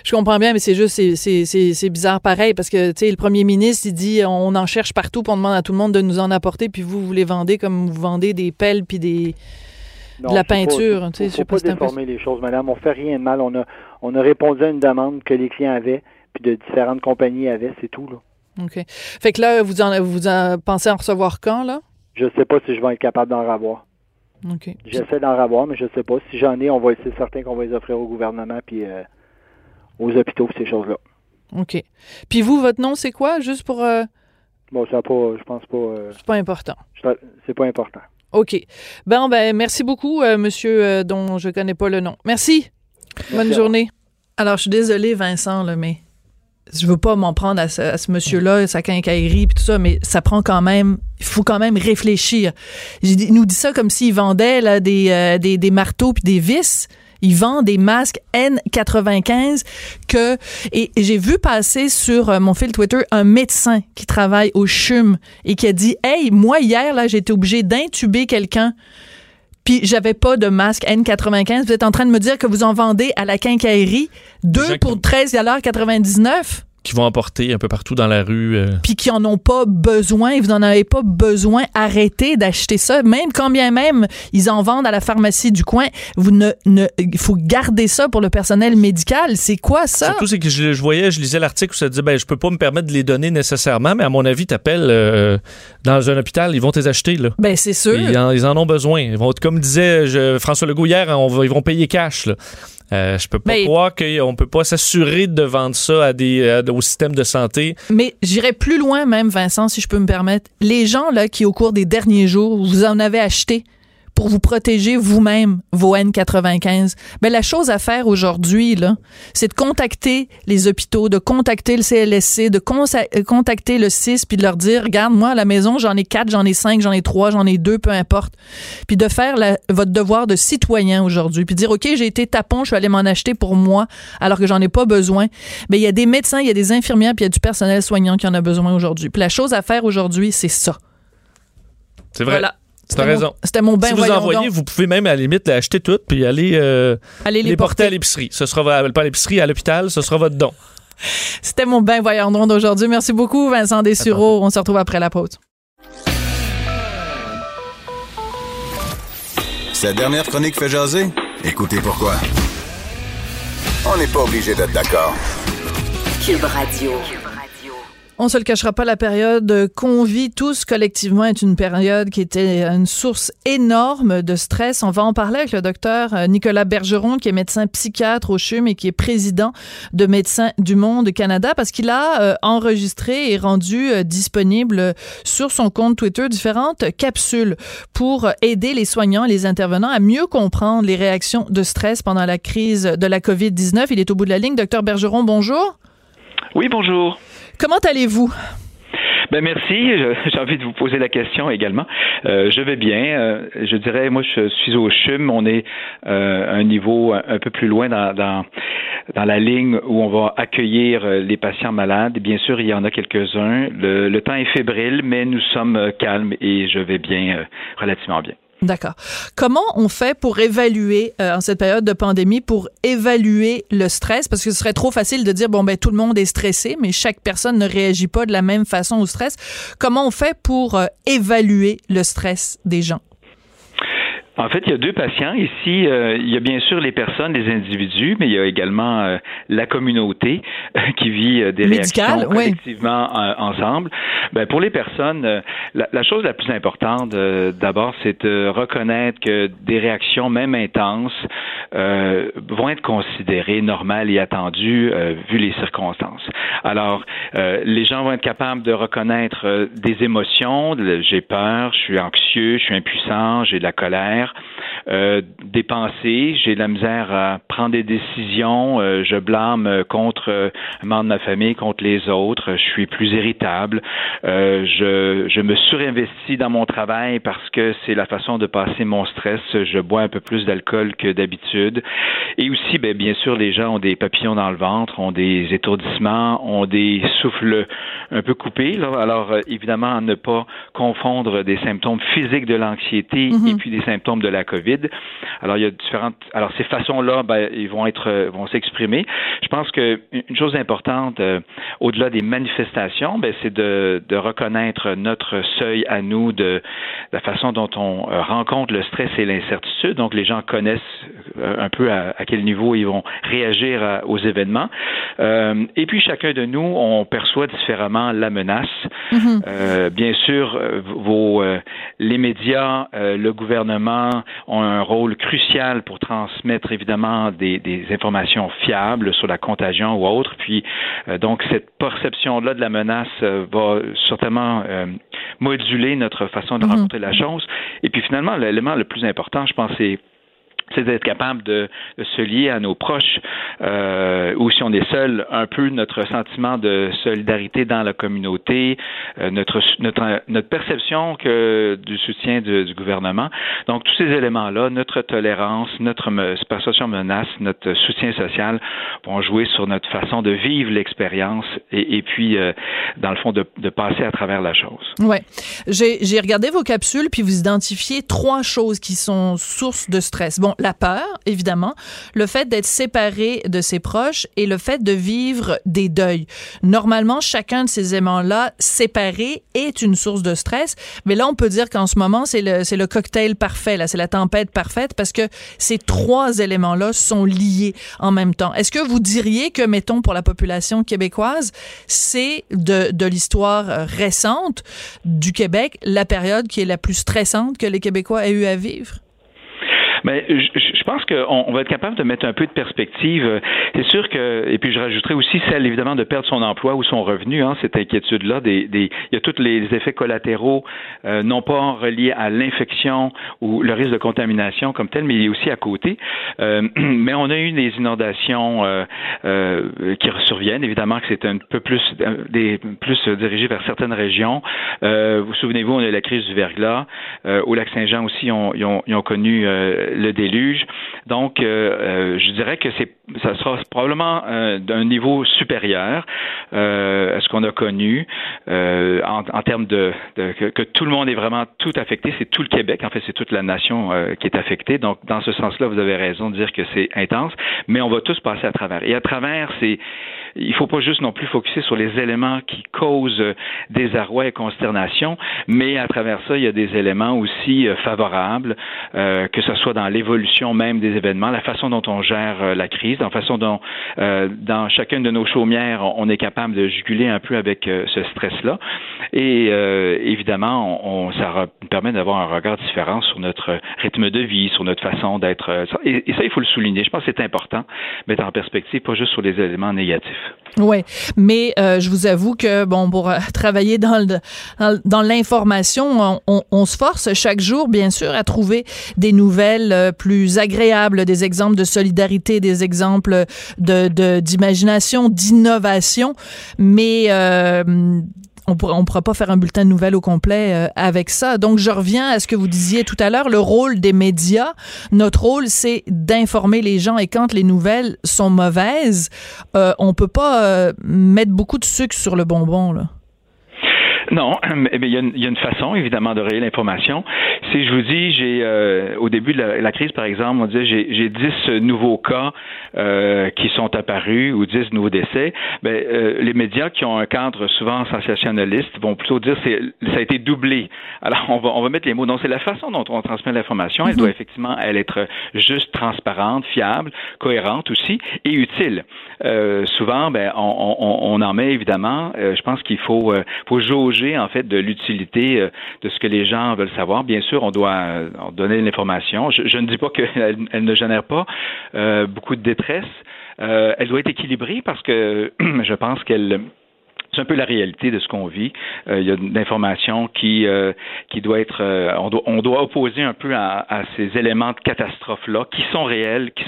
je comprends bien, mais c'est juste c'est bizarre pareil parce que tu sais le premier ministre il dit on en cherche partout, on demande à tout le monde de nous en apporter, puis vous vous les vendez comme vous vendez des pelles puis des de la peinture. Il ne faut, pas, déformer les choses, madame. On fait rien de mal. On a on a répondu à une demande que les clients avaient, puis de différentes compagnies avaient, c'est tout là. OK. Fait que là, vous en, vous en pensez en recevoir quand, là? Je sais pas si je vais être capable d'en avoir. J'essaie d'en avoir, mais je ne sais pas. Si j'en ai, on va essayer certain qu'on va les offrir au gouvernement puis euh, aux hôpitaux ces choses-là. OK. Puis vous, votre nom, c'est quoi, juste pour... Euh... Bon, ça pas, je pense pas... Euh, c'est pas important. C'est pas important. OK. Ben, ben, merci beaucoup, euh, monsieur dont je connais pas le nom. Merci. Bonne journée. Alors, je suis désolée, Vincent, là, mais je veux pas m'en prendre à ce, monsieur-là, sa quincaillerie et tout ça, mais ça prend quand même, il faut quand même réfléchir. Il nous dit ça comme s'il vendait euh, des, des, marteaux puis des vis. Il vend des masques N95 que et, j'ai vu passer sur euh, mon fil Twitter un médecin qui travaille au CHUM et qui a dit "Hey, moi hier là, j'ai été obligé d'intuber quelqu'un puis j'avais pas de masque N95. Vous êtes en train de me dire que vous en vendez à la quincaillerie deux pour 13,99 qui vont emporter un peu partout dans la rue. Euh. Puis qui en ont pas besoin, vous n'en avez pas besoin, arrêtez d'acheter ça. Même quand bien même ils en vendent à la pharmacie du coin, vous ne, ne il faut garder ça pour le personnel médical. C'est quoi ça? Surtout c'est que je, voyais, je lisais l'article où ça disait ben je peux pas me permettre de les donner nécessairement, mais à mon avis, t'appelles euh, dans un hôpital, ils vont les acheter là. Ben c'est sûr. Ils en, ont besoin. Ils vont comme disait François Legault hier, on ils vont payer cash là. Euh, je peux pas croire qu'on peut pas s'assurer de vendre ça à des, au système de santé. Mais j'irais plus loin même, Vincent, si je peux me permettre. Les gens là qui, au cours des derniers jours, vous en avez acheté pour vous protéger vous-même vos N95. Mais la chose à faire aujourd'hui, là, c'est de contacter les hôpitaux, de contacter le CLSC, de euh, contacter le CIS, puis de leur dire, regarde, moi, à la maison, j'en ai quatre, j'en ai cinq, j'en ai trois, j'en ai deux, peu importe. Puis de faire votre devoir de citoyen aujourd'hui, puis dire, OK, j'ai été tapon, je suis allé m'en acheter pour moi, alors que j'en ai pas besoin. Mais il y a des médecins, il y a des infirmières, puis il y a du personnel soignant qui en a besoin aujourd'hui. Puis la chose à faire aujourd'hui, c'est ça. C'est vrai. Voilà. T'as raison. C'était mon bain Si vous envoyez, vous pouvez même à la limite l'acheter tout puis aller, euh, les, porter. à l'épicerie. Ce sera pas à l'épicerie, à l'hôpital, ce sera votre don. C'était mon bain voyant d'aujourd'hui. Merci beaucoup, Vincent Dessureau. On se retrouve après la pause. Cette dernière chronique fait jaser? Écoutez pourquoi. On n'est pas obligé d'être d'accord. Cube Radio. On se le cachera pas, la période qu'on vit tous collectivement est une période qui était une source énorme de stress. On va en parler avec le docteur euh, Nicolas Bergeron, qui est médecin psychiatre au CHUM et qui est président de Médecins du Monde Canada, parce qu'il a euh, enregistré et rendu euh, disponible sur son compte Twitter différentes capsules pour aider les soignants les intervenants à mieux comprendre les réactions de stress pendant la crise de la COVID-19. Il est au bout de la ligne. Docteur Bergeron, bonjour. Oui, bonjour. Comment allez-vous? Ben merci. J'ai envie de vous poser la question également. Euh, je vais bien. Euh, je dirais, moi, je suis au CHUM. On est euh, un niveau un, peu plus loin dans, la ligne où on va accueillir les patients malades. Bien sûr, il y en a quelques-uns. Le temps est fébrile, mais nous sommes calmes et je vais bien, relativement bien. D'accord. Comment on fait pour évaluer euh, en cette période de pandémie pour évaluer le stress? Parce que ce serait trop facile de dire bon ben tout le monde est stressé mais chaque personne ne réagit pas de la même façon au stress. Comment on fait pour euh, évaluer le stress des gens? En fait, il y a deux patients. Ici, euh, il y a bien sûr les personnes, les individus, mais il y a également euh, la communauté euh, qui vit des réactions collectivement ensemble. Ben, pour les personnes, la, la, chose la plus importante, d'abord, c'est de reconnaître que des réactions, même intenses, vont être considérées normales et attendues vu les circonstances. Alors, les gens vont être capables de reconnaître des émotions. J'ai peur, je suis anxieux, je suis impuissant, j'ai de la colère dépensé, j'ai de la misère à prendre des décisions, je blâme contre un membre de ma famille, contre les autres, je suis plus irritable, je, je me surinvestis dans mon travail parce que c'est la façon de passer mon stress, je bois un peu plus d'alcool que d'habitude. Et aussi, ben, bien sûr, les gens ont des papillons dans le ventre, ont des étourdissements, ont des souffles un peu coupés. Alors, euh, évidemment, ne pas confondre des symptômes physiques de l'anxiété mm-hmm. et puis des symptômes de la COVID. Alors, il y a différentes. Alors, ces façons-là, ben, ils vont être, euh, vont s'exprimer. Je pense que une chose importante, euh, au-delà des manifestations, ben, c'est de, de reconnaître notre seuil à nous, de la façon dont on rencontre le stress et l'incertitude. Donc, les gens connaissent un peu à, quel niveau ils vont réagir aux événements. Euh, et puis chacun de nous, on perçoit différemment la menace. Mm-hmm. Euh, bien sûr, euh, vos, les médias, le gouvernement ont un rôle crucial pour transmettre évidemment des, des informations fiables sur la contagion ou autre. Puis donc cette perception-là de la menace va certainement moduler notre façon de mm-hmm. rencontrer la chose. Et puis finalement, l'élément le plus important, je pense, c'est c'est d'être capable de, se lier à nos proches, euh, ou si on est seul, un peu notre sentiment de solidarité dans la communauté, euh, notre, notre, perception que du soutien du gouvernement. Donc tous ces éléments-là, notre tolérance, notre perception menace, notre soutien social vont jouer sur notre façon de vivre l'expérience et, puis euh, dans le fond de, passer à travers la chose. Ouais, j'ai regardé vos capsules puis vous identifiez trois choses qui sont sources de stress. Bon la peur, évidemment, le fait d'être séparé de ses proches et le fait de vivre des deuils. Normalement, chacun de ces éléments-là séparés est une source de stress, mais là, on peut dire qu'en ce moment, c'est le, c'est le cocktail parfait, là, c'est la tempête parfaite parce que ces trois éléments-là sont liés en même temps. Est-ce que vous diriez que, mettons, pour la population québécoise, c'est de, de l'histoire récente du Québec la période qui est la plus stressante que les Québécois aient eu à vivre? Mais je, pense qu'on on va être capable de mettre un peu de perspective. C'est sûr que, et puis je rajouterais aussi celle évidemment de perdre son emploi ou son revenu, hein, cette inquiétude-là. Des, des, il y a tous les effets collatéraux, euh, non pas reliés à l'infection ou le risque de contamination comme tel, mais aussi à côté. Euh, mais on a eu des inondations euh, euh, qui surviennent. Évidemment que c'est un peu plus, des, plus dirigé vers certaines régions. Euh, vous souvenez-vous, on a eu la crise du verglas. au lac Saint-Jean aussi, ont, ils ont, ils ont connu le déluge. Donc, euh, euh, je dirais que c'est, ça sera probablement euh, d'un niveau supérieur à ce qu'on a connu en, en, termes de, de que, tout le monde est vraiment tout affecté. C'est tout le Québec, en fait, c'est toute la nation qui est affectée. Donc, dans ce sens-là, vous avez raison de dire que c'est intense, mais on va tous passer à travers. Et à travers, c'est il faut pas juste non plus focuser sur les éléments qui causent désarroi et consternation, mais à travers ça, il y a des éléments aussi favorables, que ce soit dans l'évolution même des événements, la façon dont on gère euh, la crise, la façon dont euh, dans chacune de nos chaumières, on est capable de juguler un peu avec euh, ce stress-là. Et évidemment, on, ça permet d'avoir un regard différent sur notre rythme de vie, sur notre façon d'être. Et, ça, il faut le souligner. Je pense que c'est important, mettre en perspective, pas juste sur les éléments négatifs. Oui, mais je vous avoue que bon, pour travailler dans dans, l'information, on, on, se force chaque jour, bien sûr, à trouver des nouvelles euh, plus agréables, des exemples de solidarité, des exemples d'imagination, d'innovation, mais euh, on pourra, on pourra pas faire un bulletin de nouvelles au complet euh, avec ça. Donc, je reviens à ce que vous disiez tout à l'heure, le rôle des médias. Notre rôle, c'est d'informer les gens. Et quand les nouvelles sont mauvaises, euh, on peut pas mettre beaucoup de sucre sur le bonbon. Là. Non, mais il y, a une, façon, évidemment, de rayer l'information. Si je vous dis, j'ai euh, au début de la, crise, par exemple, on disait j'ai 10 nouveaux cas euh, qui sont apparus ou 10 nouveaux décès, ben, euh, les médias qui ont un cadre souvent sensationnaliste vont plutôt dire c'est ça a été doublé. Alors, on va, on va mettre les mots. Donc, c'est la façon dont on transmet l'information. Elle doit mhm. effectivement elle être juste, transparente, fiable, cohérente aussi et utile. souvent, ben, on, on, on, en met évidemment. je pense qu'il faut, faut jauger en fait de l'utilité euh, de ce que les gens veulent savoir. Bien sûr, on doit euh, donner l'information. Je, ne dis pas qu'elle elle ne génère pas euh, beaucoup de détresse. elle doit être équilibrée parce que je pense qu'elle c'est un peu la réalité de ce qu'on vit. il y a une information qui qui doit être on doit on doit opposer un peu à, ces éléments de catastrophe là qui sont réels, qui,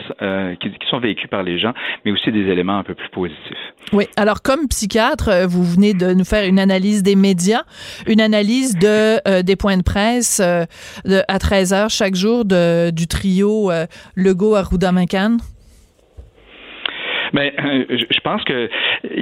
sont vécus par les gens, mais aussi des éléments un peu plus positifs. Oui, alors comme psychiatre, vous venez de nous faire une analyse des médias, une analyse de des points de presse de, à 13 heures chaque jour de, du trio Legault à Roudamancan. Mais euh, je pense que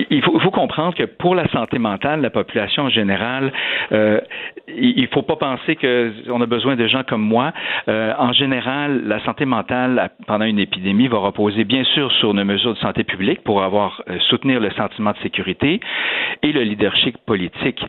il faut, faut, comprendre que pour la santé mentale, la population en général, euh, il faut pas penser qu'on a besoin de gens comme moi. Euh, en général, la santé mentale pendant une épidémie va reposer bien sûr sur nos mesures de santé publique pour avoir soutenir le sentiment de sécurité et le leadership politique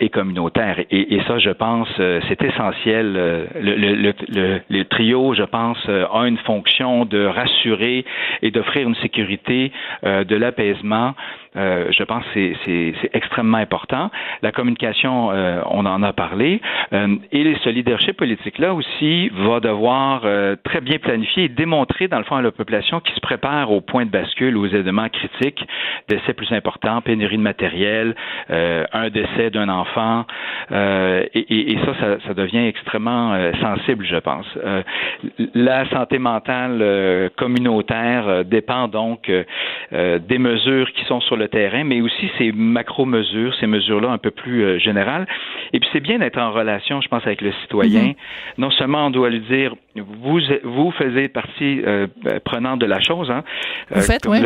et communautaire. Et, ça, je pense, c'est essentiel. Le, le, le, le, trio, je pense, a une fonction de rassurer et d'offrir une sécurité, de l'apaisement euh, je pense que c'est extrêmement important. La communication, euh, on en a parlé. Euh, et ce leadership politique-là aussi va devoir très bien planifier et démontrer, dans le fond, à la population qui se prépare au point de bascule, aux éléments critiques, décès plus importants, pénurie de matériel, un décès d'un enfant. Et, et, ça, ça, ça, devient extrêmement sensible, je pense. la santé mentale communautaire dépend donc des mesures qui sont sur le terrain, mais aussi ces macro-mesures, ces mesures-là un peu plus euh, générales. Et puis c'est bien d'être en relation, je pense, avec le citoyen. Mm-hmm. Non seulement on doit lui dire, vous vous faisiez partie euh, prenante de la chose. Hein. Vous faites, oui.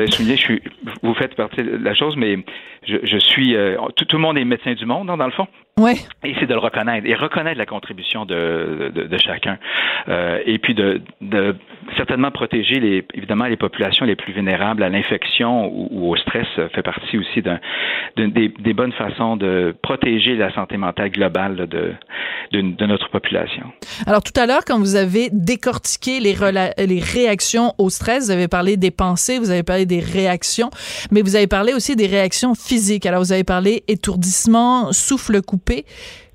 Vous vous faites partie de la chose, mais je, je suis, euh, tout, tout, le monde est médecin du monde, hein, dans le fond. Ouais. Et c'est de le reconnaître et reconnaître la contribution de, de, de chacun. Euh, et puis de, de, certainement protéger les, évidemment les populations les plus vulnérables à l'infection ou, ou, au stress fait partie aussi d'un, des, des, bonnes façons de protéger la santé mentale globale de, de, notre population. Alors tout à l'heure, quand vous avez décortiqué les, les réactions au stress, vous avez parlé des pensées, vous avez parlé des réactions, mais vous avez parlé aussi des réactions physiques. Alors vous avez parlé étourdissement, souffle coupé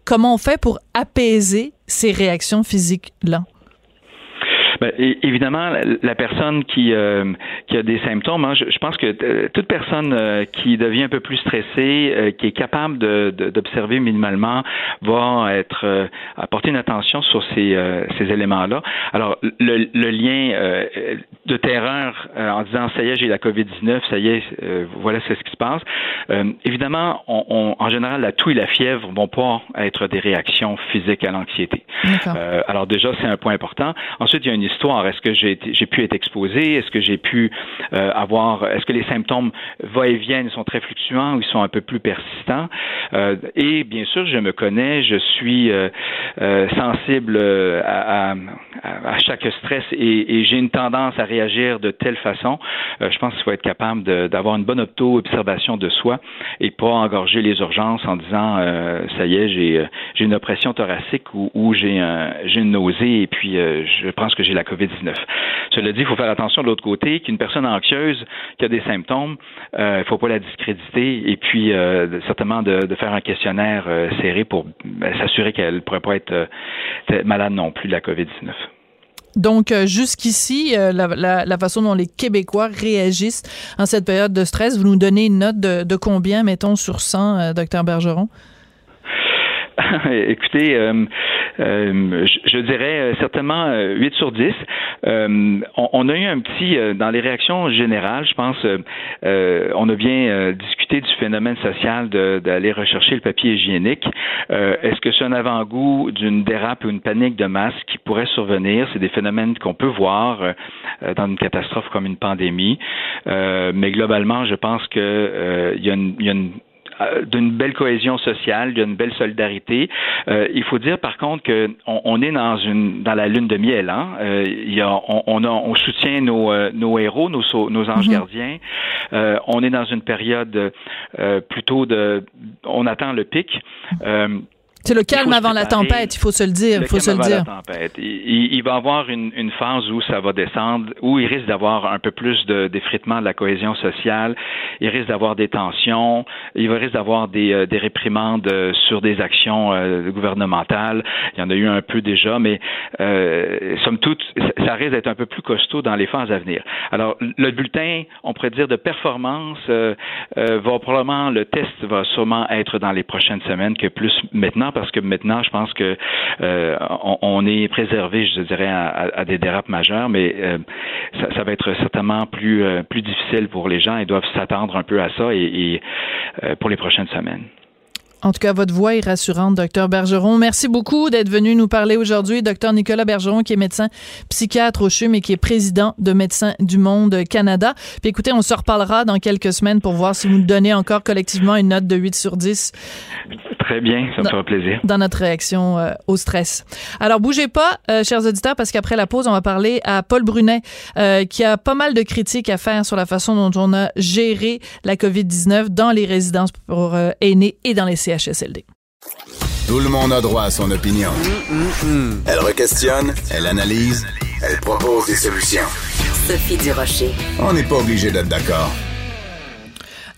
Comment on fait pour apaiser ces réactions physiques-là? Ben, évidemment, la personne qui, euh, qui a des symptômes, hein, je, je, pense que euh, toute personne euh, qui devient un peu plus stressée, qui est capable d'observer de, minimalement, va être apporter une attention sur ces, ces éléments-là. Alors, le, le lien de terreur en disant ça y est, j'ai la COVID-19, ça y est, voilà c'est ce qui se passe. évidemment, on, on, en général, la toux et la fièvre vont pas être des réactions physiques à l'anxiété. alors déjà, c'est un point important. Ensuite, il y a une Est-ce que j'ai pu être exposé? Est-ce que j'ai pu euh, avoir, est-ce que les symptômes va-et-viennent sont très fluctuants ou ils sont un peu plus persistants? Euh, et bien sûr, je me connais, je suis euh, sensible à, chaque stress et, j'ai une tendance à réagir de telle façon. Je pense qu'il faut être capable d'avoir une bonne auto-observation de soi et pas engorger les urgences en disant ça y est, j'ai une oppression thoracique ou, ou j'ai un, une nausée et puis je pense que j'ai la COVID-19. Cela dit, il faut faire attention de l'autre côté, qu'une personne anxieuse qui a des symptômes, euh, il ne faut pas la discréditer et puis euh, certainement de, faire un questionnaire euh, serré pour ben, s'assurer qu'elle ne pourrait pas être malade non plus de la COVID-19. Donc, jusqu'ici, la, façon dont les Québécois réagissent en cette période de stress, vous nous donnez une note de, de combien, mettons, sur 100, docteur Bergeron? Écoutez, euh, euh, je, dirais euh, certainement 8 sur 10. On, a eu un petit, dans les réactions générales, je pense, on a bien discuté du phénomène social d'aller rechercher le papier hygiénique. Est-ce que c'est un avant-goût d'une dérape ou une panique de masse qui pourrait survenir? C'est des phénomènes qu'on peut voir dans une catastrophe comme une pandémie. mais globalement, je pense que il y a une, y a une d'une belle cohésion sociale, d'une belle solidarité. Euh, il faut dire par contre que on, est dans une dans la lune de miel. Hein? Euh, il y a, on, on, a, on soutient nos, euh, nos héros, nos, nos anges mhm. gardiens. on est dans une période plutôt de, on attend le pic. C'est le calme avant la tempête, il faut se le dire. Il faut se le dire. La tempête. Il, il, va avoir une, une, phase où ça va descendre, où il risque d'avoir un peu plus d'effritement de, la cohésion sociale. Il risque d'avoir des tensions. Il risque d'avoir des, euh, des réprimandes euh, sur des actions euh, gouvernementales. Il y en a eu un peu déjà, mais euh, somme toute, ça risque d'être un peu plus costaud dans les phases à venir. Alors, le bulletin, on pourrait dire de performance, euh, va probablement le test va sûrement être dans les prochaines semaines que plus maintenant parce que maintenant, je pense que euh, on, est préservé, je dirais, à, des dérapes majeures, mais euh, ça, va être certainement plus euh, plus difficile pour les gens. Ils doivent s'attendre un peu à ça et, pour les prochaines semaines. En tout cas, votre voix est rassurante, docteur Bergeron. Merci beaucoup d'être venu nous parler aujourd'hui. Docteur Nicolas Bergeron, qui est médecin psychiatre au CHUM et qui est président de Médecins du Monde Canada. Puis écoutez, on se reparlera dans quelques semaines pour voir si vous nous donnez encore collectivement une note de 8 sur 10. Très bien, ça me fera plaisir. Dans notre réaction euh, au stress. Alors, bougez pas, euh, chers auditeurs, parce qu'après la pause, on va parler à Paul Brunet, euh, qui a pas mal de critiques à faire sur la façon dont on a géré la COVID-19 dans les résidences pour aînés et dans les CHSLD. Tout le monde a droit à son opinion. Elle requestionne, elle analyse, elle propose des solutions. Sophie Durocher. On n'est pas obligé d'être d'accord.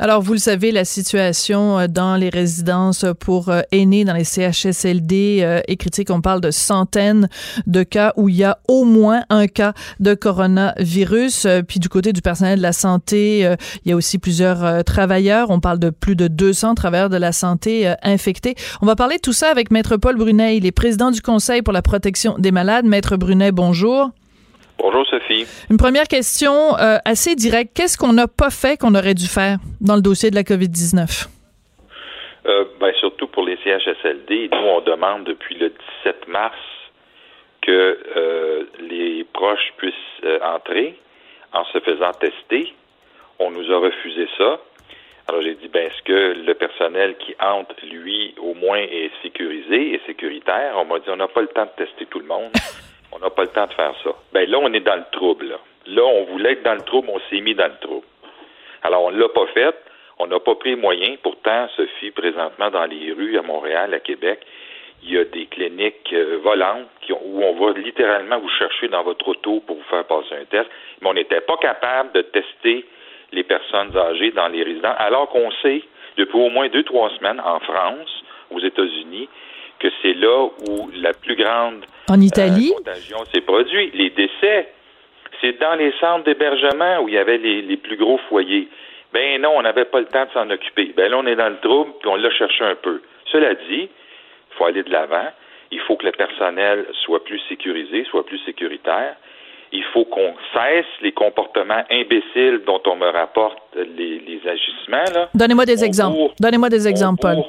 Alors, vous le savez, la situation euh, dans les résidences pour euh, aînés, dans les CHSLD euh, est critique. On parle de centaines de cas où il y a au moins un cas de coronavirus. Puis du côté du personnel de la santé, il y a aussi plusieurs travailleurs. On parle de plus de 200 travailleurs de la santé infectés. On va parler de tout ça avec Maître Paul Brunet. Il est président du Conseil pour la protection des malades. Maître Brunet, bonjour. Bonjour Sophie. Une première question euh, assez directe. Qu'est-ce qu'on n'a pas fait qu'on aurait dû faire dans le dossier de la COVID-19? Euh, ben, surtout pour les CHSLD, nous, on demande depuis le 17 mars que euh, les proches puissent entrer en se faisant tester. On nous a refusé ça. Alors j'ai dit, ben, est-ce que le personnel qui entre, lui, au moins est sécurisé et sécuritaire? On m'a dit, on n'a pas le temps de tester tout le monde. On n'a pas le temps de faire ça. Ben là, on est dans le trouble. Là, on voulait être dans le trouble, on s'est mis dans le trouble. Alors, on ne l'a pas fait. On n'a pas pris moyen. Pourtant, Sophie, présentement, dans les rues à Montréal, à Québec, il y a des cliniques euh, volantes où on va littéralement vous chercher dans votre auto pour vous faire passer un test. Mais on n'était pas capable de tester les personnes âgées dans les résidents, alors qu'on sait depuis au moins deux, trois semaines en France, aux États-Unis, que c'est là où la plus grande en Italie? Euh, contagion s'est produite. Les décès, c'est dans les centres d'hébergement où il y avait les, plus gros foyers. Ben non, on n'avait pas le temps de s'en occuper. Ben là, on est dans le trouble, puis on l'a cherché un peu. Cela dit, il faut aller de l'avant. Il faut que le personnel soit plus sécurisé, soit plus sécuritaire. Il faut qu'on cesse les comportements imbéciles dont on me rapporte les, agissements. Donnez-moi des exemples. Donnez-moi des exemples, Paul.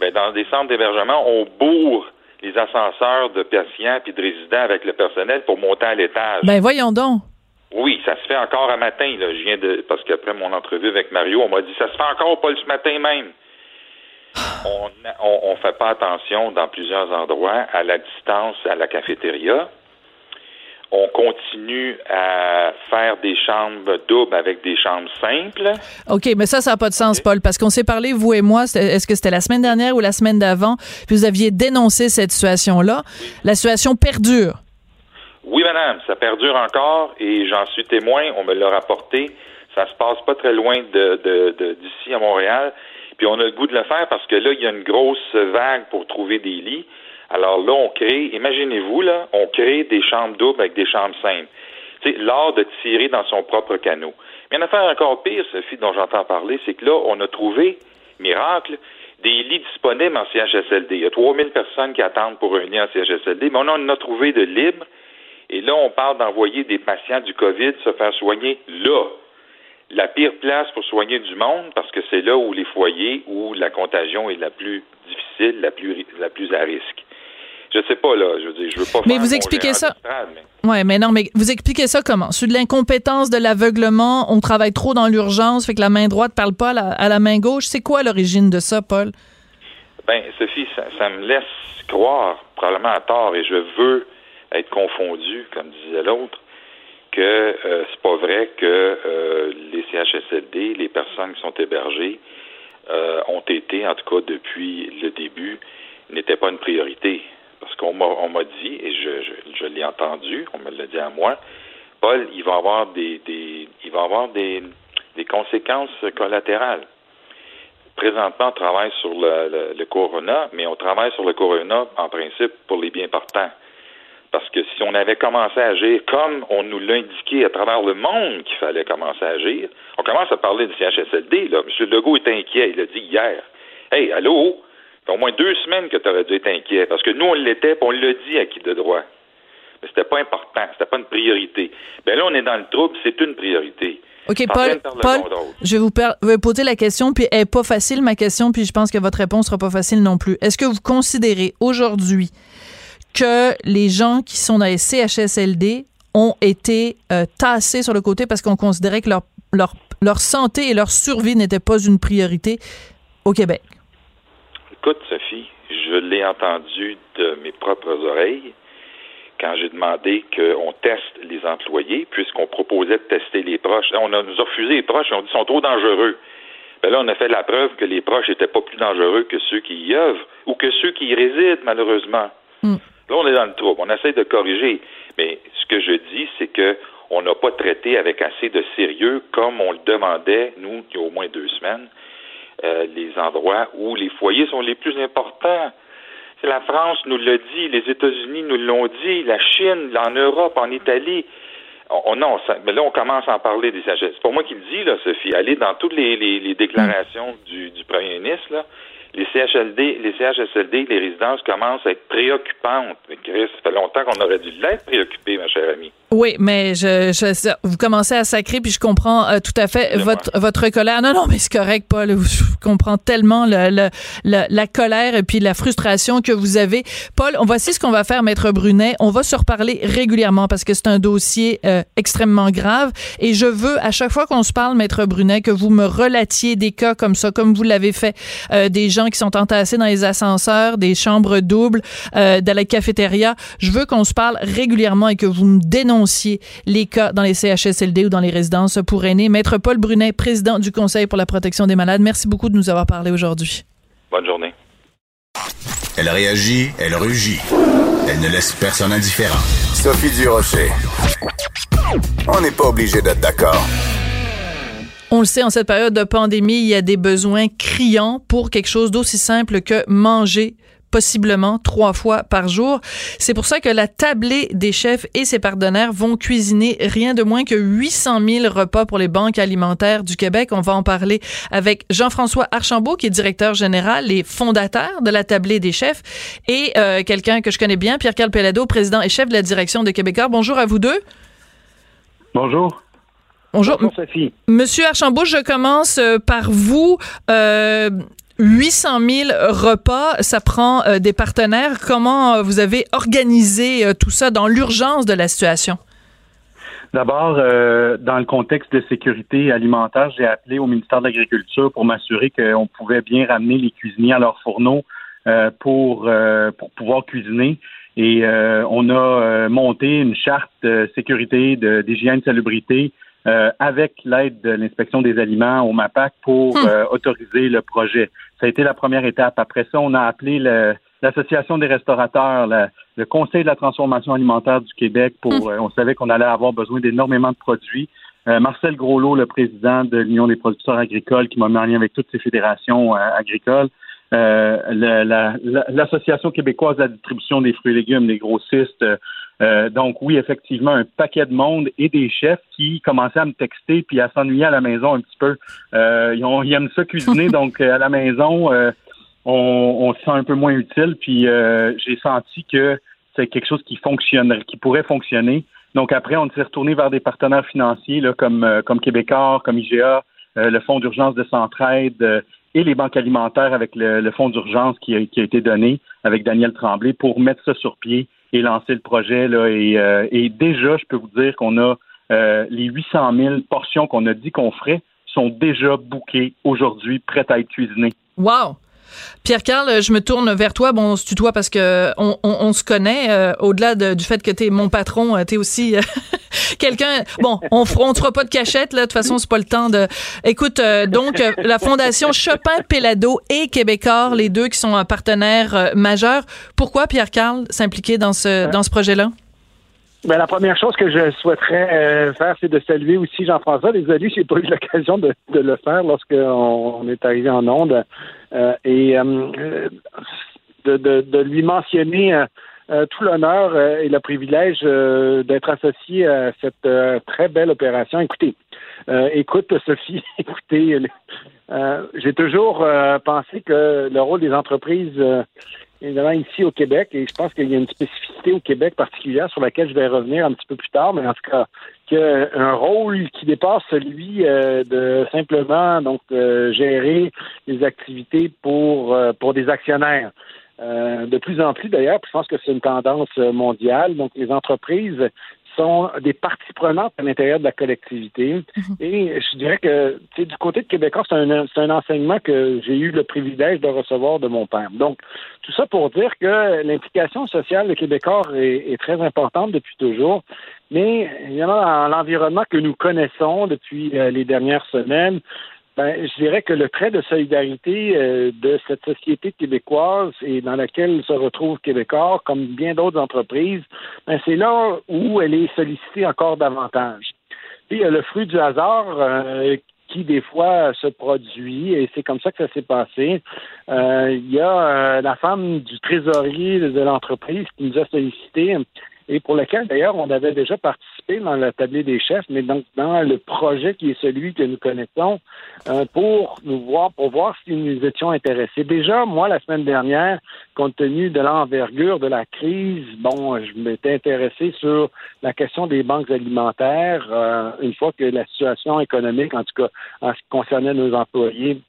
Ben, dans des centres d'hébergement, on bourre les ascenseurs de patients puis de résidents avec le personnel pour monter à l'étage. Ben voyons donc. Oui, ça se fait encore à matin. Là. Je viens de parce qu'après mon entrevue avec Mario, on m'a dit ça se fait encore pas ce matin même. On ne fait pas attention dans plusieurs endroits à la distance à la cafétéria on continue à faire des chambres doubles avec des chambres simples. OK, mais ça, ça n'a pas de sens, Paul, parce qu'on s'est parlé, vous et moi, est-ce que c'était la semaine dernière ou la semaine d'avant, puis vous aviez dénoncé cette situation-là. La situation perdure. Oui, madame, ça perdure encore et j'en suis témoin, on me l'a rapporté. Ça se passe pas très loin de, d'ici à Montréal. Puis on a le goût de le faire parce que là, il y a une grosse vague pour trouver des lits. Alors là, on crée, imaginez-vous, là, on crée des chambres doubles avec des chambres simples. C'est l'art de tirer dans son propre canot. Mais une affaire encore pire, Sophie, dont j'entends parler, c'est que là, on a trouvé, miracle, des lits disponibles en CHSLD. Il y a 3000 personnes qui attendent pour un lit en CHSLD, mais on en a trouvé de libres. Et là, on parle d'envoyer des patients du COVID se faire soigner là. La pire place pour soigner du monde, parce que c'est là où les foyers, où la contagion est la plus difficile, la plus, la plus à risque je sais pas là, je veux dire, je veux pas. Mais vous expliquez ça. Ouais, mais non, mais vous expliquez ça comment? Sur de l'incompétence, de l'aveuglement, on travaille trop dans l'urgence, fait que la main droite parle pas à la, main gauche. C'est quoi l'origine de ça, Paul? Ben, Sophie, ça, me laisse croire, probablement à tort, et je veux être confondu, comme disait l'autre, que euh, c'est pas vrai que euh, les CHSLD, les personnes qui sont hébergées, euh, ont été, en tout cas depuis le début, n'était pas une priorité. Parce qu'on m'a dit, et je, l'ai entendu, on me l'a dit à moi, Paul, il va avoir des, il va avoir des, conséquences collatérales. Présentement, on travaille sur le, le, corona, mais on travaille sur le corona en principe pour les bien portants. Parce que si on avait commencé à agir comme on nous l'a indiqué à travers le monde qu'il fallait commencer à agir, on commence à parler du CHSLD. Là. M. Legault est inquiet, il l'a dit hier. Hey, allô? Au moins deux semaines que tu aurais dû être inquiet. Parce que nous, on l'était, puis on l'a dit à qui de droit. Mais c'était pas important, c'était pas une priorité. Ben là, on est dans le trouble, c'est une priorité. OK, Paul, Paul je vais vous poser la question, puis elle n'est pas facile, ma question, puis je pense que votre réponse sera pas facile non plus. Est-ce que vous considérez aujourd'hui que les gens qui sont dans les CHSLD ont été euh, tassés sur le côté parce qu'on considérait que leur, leur, leur santé et leur survie n'étaient pas une priorité au Québec? Écoute, Sophie, je l'ai entendu de mes propres oreilles quand j'ai demandé qu'on teste les employés, puisqu'on proposait de tester les proches. On a, nous a refusé les proches et on dit qu'ils sont trop dangereux. Ben là, on a fait la preuve que les proches n'étaient pas plus dangereux que ceux qui y œuvrent ou que ceux qui y résident, malheureusement. Mm. Là, on est dans le trouble. On essaie de corriger. Mais ce que je dis, c'est que on n'a pas traité avec assez de sérieux, comme on le demandait, nous, il y a au moins deux semaines, euh, les endroits où les foyers sont les plus importants. La France nous l'a dit, les États-Unis nous l'ont dit, la Chine, en Europe, en Italie. On, non, mais là, on commence à en parler des C'est pas moi qui le dis, là, Sophie. Allez dans toutes les, les, déclarations du, du premier ministre, là les CHLD, les CHSLD, les résidences commencent à être préoccupantes. Mais Chris, ça fait longtemps qu'on aurait dû l'être préoccupé, ma chère amie. Oui, mais je, je, vous commencez à sacrer, puis je comprends euh, tout à fait votre, votre colère. Non, non, mais c'est correct, Paul. Je comprends tellement le, le, la colère et puis la frustration que vous avez. Paul, on voici ce qu'on va faire, Maître Brunet. On va se reparler régulièrement parce que c'est un dossier euh, extrêmement grave. Et je veux, à chaque fois qu'on se parle, Maître Brunet, que vous me relatiez des cas comme ça, comme vous l'avez fait, euh, des gens qui sont entassés dans les ascenseurs, des chambres doubles, euh, dans la cafétéria. Je veux qu'on se parle régulièrement et que vous me dénonciez les cas dans les CHSLD ou dans les résidences pour aînés. Maître Paul Brunet, président du Conseil pour la protection des malades, merci beaucoup de nous avoir parlé aujourd'hui. Bonne journée. Elle réagit, elle rugit. Elle ne laisse personne indifférent. Sophie Durocher. On n'est pas obligé d'être d'accord. On le sait, en cette période de pandémie, il y a des besoins criants pour quelque chose d'aussi simple que manger possiblement trois fois par jour. C'est pour ça que la tablée des chefs et ses partenaires vont cuisiner rien de moins que 800 000 repas pour les banques alimentaires du Québec. On va en parler avec Jean-François Archambault, qui est directeur général et fondateur de la tablée des chefs, et euh, quelqu'un que je connais bien, Pierre-Carl Pelado, président et chef de la direction de Québécois. Bonjour à vous deux. Bonjour. Bonjour. Sophie. Monsieur Archambault, je commence euh, par vous. Euh, 800 000 repas, ça prend euh, des partenaires. Comment euh, vous avez organisé euh, tout ça dans l'urgence de la situation? D'abord, dans le contexte de sécurité alimentaire, j'ai appelé au ministère de l'Agriculture pour m'assurer qu'on pouvait bien ramener les cuisiniers à leur fourneau pour, pouvoir cuisiner. Et on a monté une charte de sécurité, d'hygiène, de, salubrité avec l'aide de l'inspection des aliments au MAPAC pour hum. autoriser le projet. Ça a été la première étape. Après ça, on a appelé l'Association des restaurateurs, le Conseil de la transformation alimentaire du Québec pour hum. euh, on savait qu'on allait avoir besoin d'énormément de produits. Euh, Marcel Groslot, le président de l'Union des producteurs agricoles, qui m'a mis en lien avec toutes ces fédérations euh, agricoles. L'Association québécoise de la distribution des fruits et légumes, les grossistes. Donc oui, effectivement, un paquet de monde et des chefs qui commençaient à me texter puis à s'ennuyer à la maison un petit peu. ils, ont, ils aiment ça cuisiner, donc à la maison, on, se sent un peu moins utile. Puis j'ai senti que c'est quelque chose qui fonctionnerait, qui pourrait fonctionner. Donc après, on s'est retourné vers des partenaires financiers là, comme, comme Québécois, comme IGA, le Fonds d'urgence de Centraide et les banques alimentaires avec le, fonds d'urgence qui a, été donné avec Daniel Tremblay pour mettre ça sur pied et lancer le projet. Là, et, euh, déjà, je peux vous dire qu'on a euh, les 800 000 portions qu'on a dit qu'on ferait sont déjà bouquées aujourd'hui, prêtes à être cuisinées. Wow! Pierre-Carl, je me tourne vers toi. Bon, on se tutoie parce que on, se connaît. Euh, au-delà du fait que tu es mon patron, tu es aussi Quelqu'un, bon, on ne fera pas de cachette, là. De toute façon, c'est pas le temps de. Écoute, euh, donc, euh, la Fondation Chopin-Pellado et Québécois, les deux qui sont un partenaire euh, majeur. Pourquoi Pierre-Carl s'impliquer dans ce, dans ce projet-là? Ben, la première chose que je souhaiterais faire, c'est de saluer aussi Jean-François. Désolé, j'ai pas eu l'occasion de, de, le faire lorsqu'on on est arrivé en onde. Et de, de, de, lui mentionner euh, tout l'honneur euh, et le privilège euh, d'être associé à cette très belle opération. Écoutez, écoute, Sophie, écoutez, j'ai toujours pensé que le rôle des entreprises, évidemment ici au Québec, et je pense qu'il y a une spécificité au Québec particulière sur laquelle je vais revenir un petit peu plus tard, mais en tout cas, qu'il un rôle qui dépasse celui de simplement donc gérer les activités pour pour des actionnaires. Euh, de plus en plus d'ailleurs, je pense que c'est une tendance euh, mondiale. Donc, les entreprises sont des parties prenantes à l'intérieur de la collectivité. Mhm. Et je dirais que du côté de Québécois, c'est un, un, enseignement que j'ai eu le privilège de recevoir de mon père. Donc, tout ça pour dire que l'implication sociale de Québécois est, est, très importante depuis toujours. Mais évidemment, dans l'environnement que nous connaissons depuis euh, les dernières semaines, ben, je dirais que le trait de solidarité euh, de cette société québécoise et dans laquelle se retrouve Québécois, comme bien d'autres entreprises, ben, c'est là où elle est sollicitée encore davantage. Puis il y a le fruit du hasard euh, qui des fois se produit et c'est comme ça que ça s'est passé. Euh, il y a la femme du trésorier de l'entreprise qui nous a sollicité et pour lequel d'ailleurs on avait déjà participé dans la tablée des chefs, mais donc dans le projet qui est celui que nous connaissons, euh, pour nous voir, pour voir si nous étions intéressés. Déjà, moi, la semaine dernière, compte tenu de l'envergure de la crise, bon, je m'étais intéressé sur la question des banques alimentaires, euh, une fois que la situation économique, en tout cas en ce qui concernait nos employés,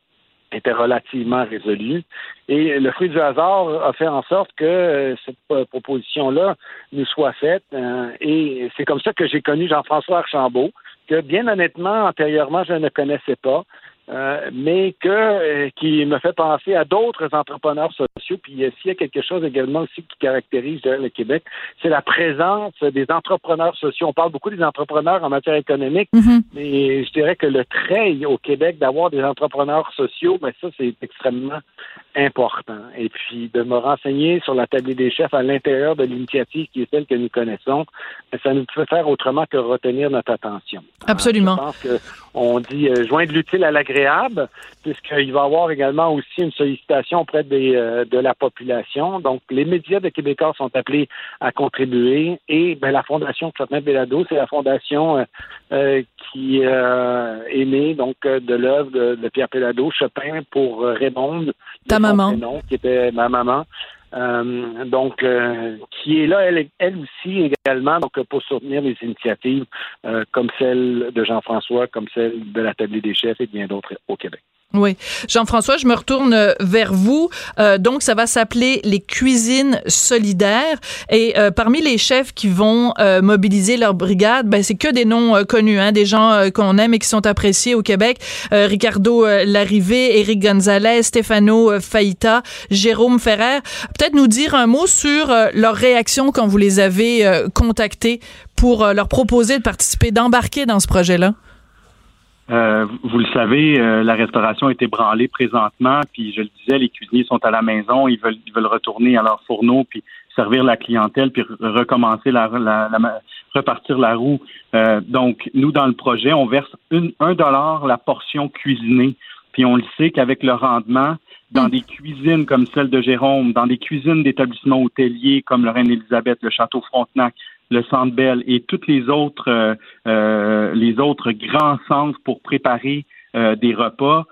était relativement résolu. Et le fruit du hasard a fait en sorte que euh, cette proposition-là nous soit faite. Euh, et c'est comme ça que j'ai connu Jean-François Archambault, que bien honnêtement, antérieurement, je ne connaissais pas. Euh, mais que euh, qui me fait penser à d'autres entrepreneurs sociaux. Puis s'il y a quelque chose également aussi qui caractérise le Québec, c'est la présence des entrepreneurs sociaux. On parle beaucoup des entrepreneurs en matière économique, mm-hmm. mais je dirais que le trait au Québec d'avoir des entrepreneurs sociaux, mais ben, ça c'est extrêmement important. Et puis de me renseigner sur la table des chefs à l'intérieur de l'initiative qui est celle que nous connaissons, ben, ça ne peut faire autrement que retenir notre attention. Absolument. je pense qu'on dit euh, joindre l'utile à puisqu'il va y avoir également aussi une sollicitation auprès des, euh, de la population. Donc, les médias de Québécois sont appelés à contribuer et ben, la Fondation Chopin Bellado, c'est la fondation euh, euh, qui est née donc de l'œuvre de, Pierre Pellado, Chopin pour répondre. Ta maman. qui était ma maman. Donc, qui est là, elle, elle, aussi également, donc pour soutenir les initiatives comme celle de Jean-François, comme celle de la Table des chefs et bien d'autres au Québec. Oui. Jean-François, je me retourne euh, vers vous. Euh, donc, ça va s'appeler les cuisines solidaires. Et euh, parmi les chefs qui vont mobiliser leur brigade, ben, c'est que des noms connus, hein, des gens qu'on aime et qui sont appréciés au Québec. Ricardo Larrivée, Éric Gonzalez, Stefano Faïta, Jérôme Ferrer. Peut-être nous dire un mot sur leur réaction quand vous les avez contactés pour leur proposer de participer, d'embarquer dans ce projet-là. Euh, vous le savez, euh, la restauration est ébranlée présentement, puis je le disais, les cuisiniers sont à la maison, ils veulent, ils veulent retourner à leur fourneau, puis servir la clientèle, puis recommencer la, la, repartir la roue. Euh, donc, nous, dans le projet, on verse une, un dollar la portion cuisinée, puis on le sait qu'avec le rendement, dans des cuisines comme celle de Jérôme, dans des cuisines d'établissements hôteliers comme le Reine-Élisabeth, le Château Frontenac, le Centre Bell et toutes les autres euh, euh, les autres grands centres pour préparer euh, des repas.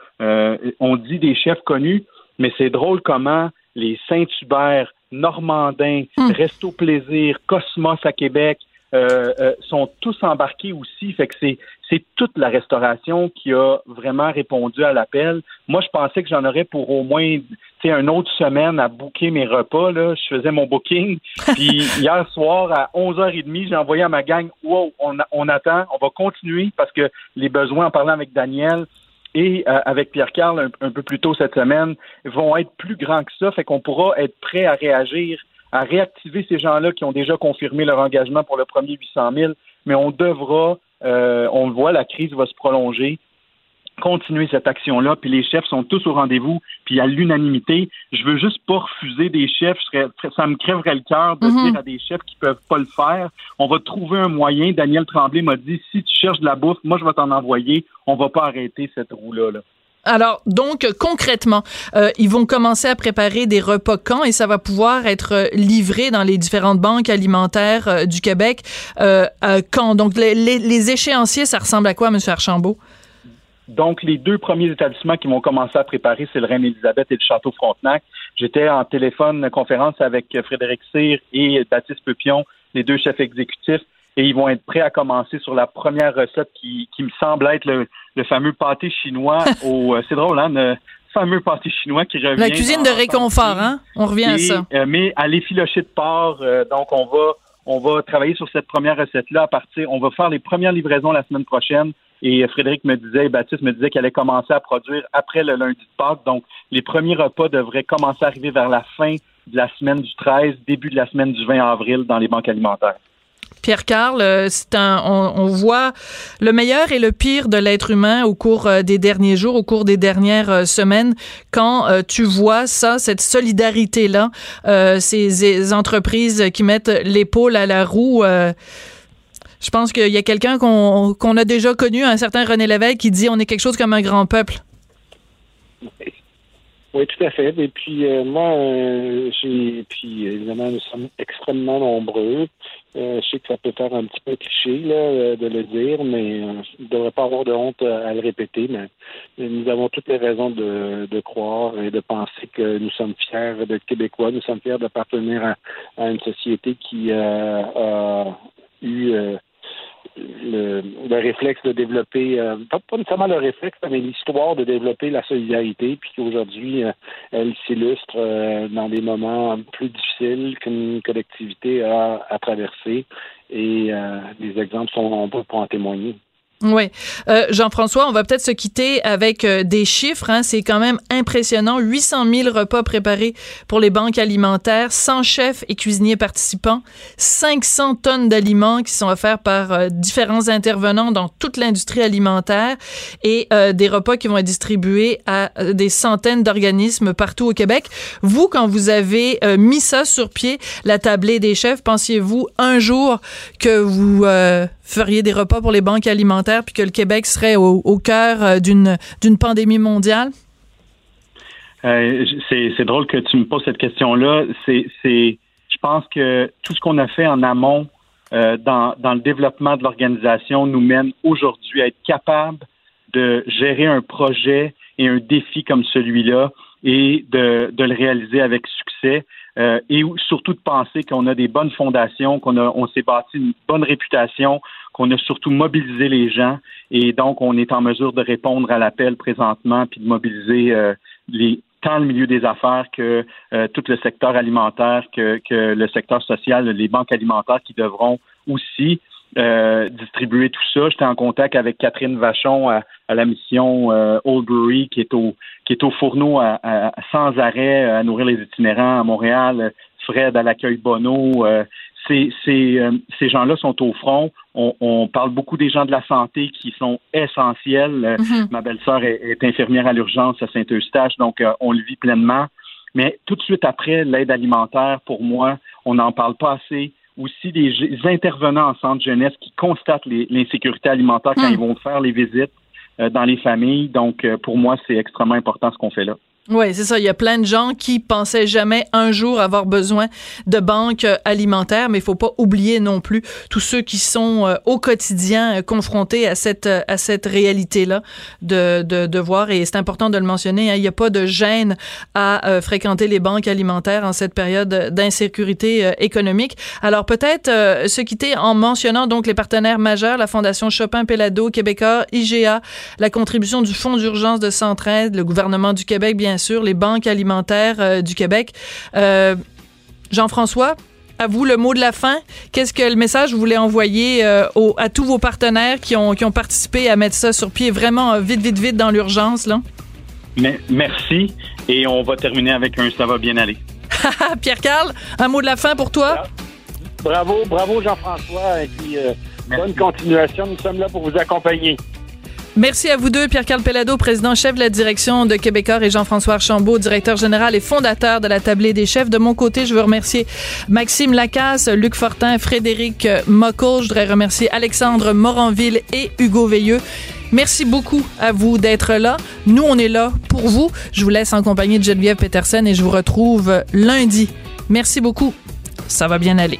on dit des chefs connus, mais c'est drôle comment les Saint-Hubert, Normandin, hmm. Resto Plaisir, Cosmos à Québec, euh, euh, sont tous embarqués aussi. Fait que c'est, c'est toute la restauration qui a vraiment répondu à l'appel. Moi, je pensais que j'en aurais pour au moins une autre semaine à booker mes repas. Là. Je faisais mon booking. Puis hier soir, à 11h30, j'ai envoyé à ma gang Wow, on, on attend, on va continuer parce que les besoins, en parlant avec Daniel, et euh, avec Pierre-Carl un, peu plus tôt cette semaine vont être plus grands que ça, fait qu'on pourra être prêt à réagir à réactiver ces gens-là qui ont déjà confirmé leur engagement pour le premier 800 000, mais on devra, euh, on le voit, la crise va se prolonger continuer cette action-là, puis les chefs sont tous au rendez-vous, puis a l'unanimité. Je veux juste pas refuser des chefs, ça me crèverait le cœur de mhm. dire à des chefs qui peuvent pas le faire. On va trouver un moyen. Daniel Tremblay m'a dit si tu cherches de la bouffe, moi je vais t'en envoyer. On va pas arrêter cette roue-là. Alors, donc, concrètement, euh, ils vont commencer à préparer des repas quand et ça va pouvoir être livré dans les différentes banques alimentaires euh, du Québec euh, quand? Donc, les, échéanciers, ça ressemble à quoi, M. Archambault? Donc, les deux premiers établissements qui vont commencer à préparer, c'est le Reine-Élisabeth et le Château Frontenac. J'étais en téléphone conférence avec Frédéric Cyr et Baptiste Pepion, les deux chefs exécutifs, et ils vont être prêts à commencer sur la première recette qui, qui me semble être le, fameux pâté chinois au... Euh, c'est drôle, hein? Le fameux pâté chinois qui revient... La cuisine de réconfort, hein? On revient à ça. Euh, mais à l'effiloché de porc, euh, donc on va on va travailler sur cette première recette-là à partir... On va faire les premières livraisons la semaine prochaine et Frédéric me disait, Baptiste me disait qu'elle allait commencer à produire après le lundi de Pâques. Donc, les premiers repas devraient commencer à arriver vers la fin de la semaine du 13, début de la semaine du 20 avril dans les banques alimentaires. Pierre Carl, euh, on, voit le meilleur et le pire de l'être humain au cours euh, des derniers jours, au cours des dernières euh, semaines. Quand tu vois ça, cette solidarité là, ces, entreprises qui mettent l'épaule à la roue je pense qu'il y a quelqu'un qu'on a déjà connu, un certain René Lévesque, qui dit on est quelque chose comme un grand peuple. Oui, tout à fait. Et puis moi, évidemment nous sommes extrêmement nombreux. Euh, je sais que ça peut faire un petit peu cliché là, de le dire, mais il ne devrait pas avoir de honte à, le répéter. Mais nous avons toutes les raisons de, de, croire et de penser que nous sommes fiers d'être Québécois. Nous sommes fiers d'appartenir à, à, une société qui a eu le, le, réflexe de développer, euh, pas, nécessairement le réflexe, mais l'histoire de développer la solidarité, puis qu'aujourd'hui, euh, elle s'illustre euh, dans des moments plus difficiles qu'une collectivité a à traverser. Et les exemples sont nombreux pour en témoigner. Oui. Euh, Jean-François, on va peut-être se quitter avec euh, des chiffres. Hein. C'est quand même impressionnant. 800 000 repas préparés pour les banques alimentaires, 100 chefs et cuisiniers participants, 500 tonnes d'aliments qui sont offerts par euh, différents intervenants dans toute l'industrie alimentaire et des repas qui vont être distribués à des centaines d'organismes partout au Québec. Vous, quand vous avez mis ça sur pied, la tablée des chefs, pensiez-vous un jour que vous feriez des repas pour les banques alimentaires? Puis que le Québec serait au, cœur euh, d'une pandémie mondiale? Euh, c'est drôle que tu me poses cette question-là. C'est, je pense que tout ce qu'on a fait en amont euh, dans, dans le développement de l'organisation nous mène aujourd'hui à être capable de gérer un projet et un défi comme celui-là et de, de le réaliser avec succès. Et surtout de penser qu'on a des bonnes fondations, qu'on on s'est bâti une bonne réputation, qu'on a surtout mobilisé les gens, et donc on est en mesure de répondre à l'appel présentement, puis de mobiliser euh, les, tant le milieu des affaires que euh, tout le secteur alimentaire, que, que le secteur social, les banques alimentaires qui devront aussi euh, distribuer tout ça. J'étais en contact avec Catherine Vachon à, la mission euh, Oldbury qui est au qui est au fourneau à, sans arrêt à nourrir les itinérants à Montréal. Fred à l'accueil Bono. Euh, ces, ces, euh, ces gens-là sont au front. On, on, parle beaucoup des gens de la santé qui sont essentiels. Mm-hmm. Ma belle-sœur est, est, infirmière à l'urgence à Saint-Eustache, donc on le vit pleinement. Mais tout de suite après, l'aide alimentaire, pour moi, on n'en parle pas assez aussi des, intervenants en centre jeunesse qui constatent l'insécurité alimentaire quand hmm. ils vont faire les visites euh, dans les familles. Donc, euh, pour moi, c'est extrêmement important ce qu'on fait là. Oui, c'est ça. Il y a plein de gens qui pensaient jamais un jour avoir besoin de banques euh, alimentaires, mais il faut pas oublier non plus tous ceux qui sont euh, au quotidien euh, confrontés à cette à cette réalité-là de, de, de voir. Et c'est important de le mentionner. Hein, il n'y a pas de gêne à fréquenter les banques alimentaires en cette période d'insécurité économique. Alors peut-être se quitter en mentionnant donc les partenaires majeurs, la Fondation Chopin Pelado, Québécois, IGA, la contribution du Fonds d'urgence de Centraide, le gouvernement du Québec, bien sûr, les banques alimentaires euh, du Québec. Euh, Jean-François, à vous le mot de la fin. Qu'est-ce que le message vous voulez envoyer euh, à tous vos partenaires qui ont, qui ont participé à mettre ça sur pied vraiment vite, vite, vite dans l'urgence, là? Mais, merci. Et on va terminer avec un ça va bien aller. Pierre-Carl, un mot de la fin pour toi? Bravo, bravo Jean-François, et puis euh, bonne continuation. Nous sommes là pour vous accompagner. Merci à vous deux, Pierre-Carl Pellado, président-chef de la direction de Québécois et Jean-François Archambault, directeur général et fondateur de la Tablée des chefs. De mon côté, je veux remercier Maxime Lacasse, Luc Fortin, Frédéric Mockel. Je voudrais remercier Alexandre Moranville et Hugo Veilleux. Merci beaucoup à vous d'être là. Nous, on est là pour vous. Je vous laisse en compagnie de Geneviève Peterson et je vous retrouve lundi. Merci beaucoup. Ça va bien aller.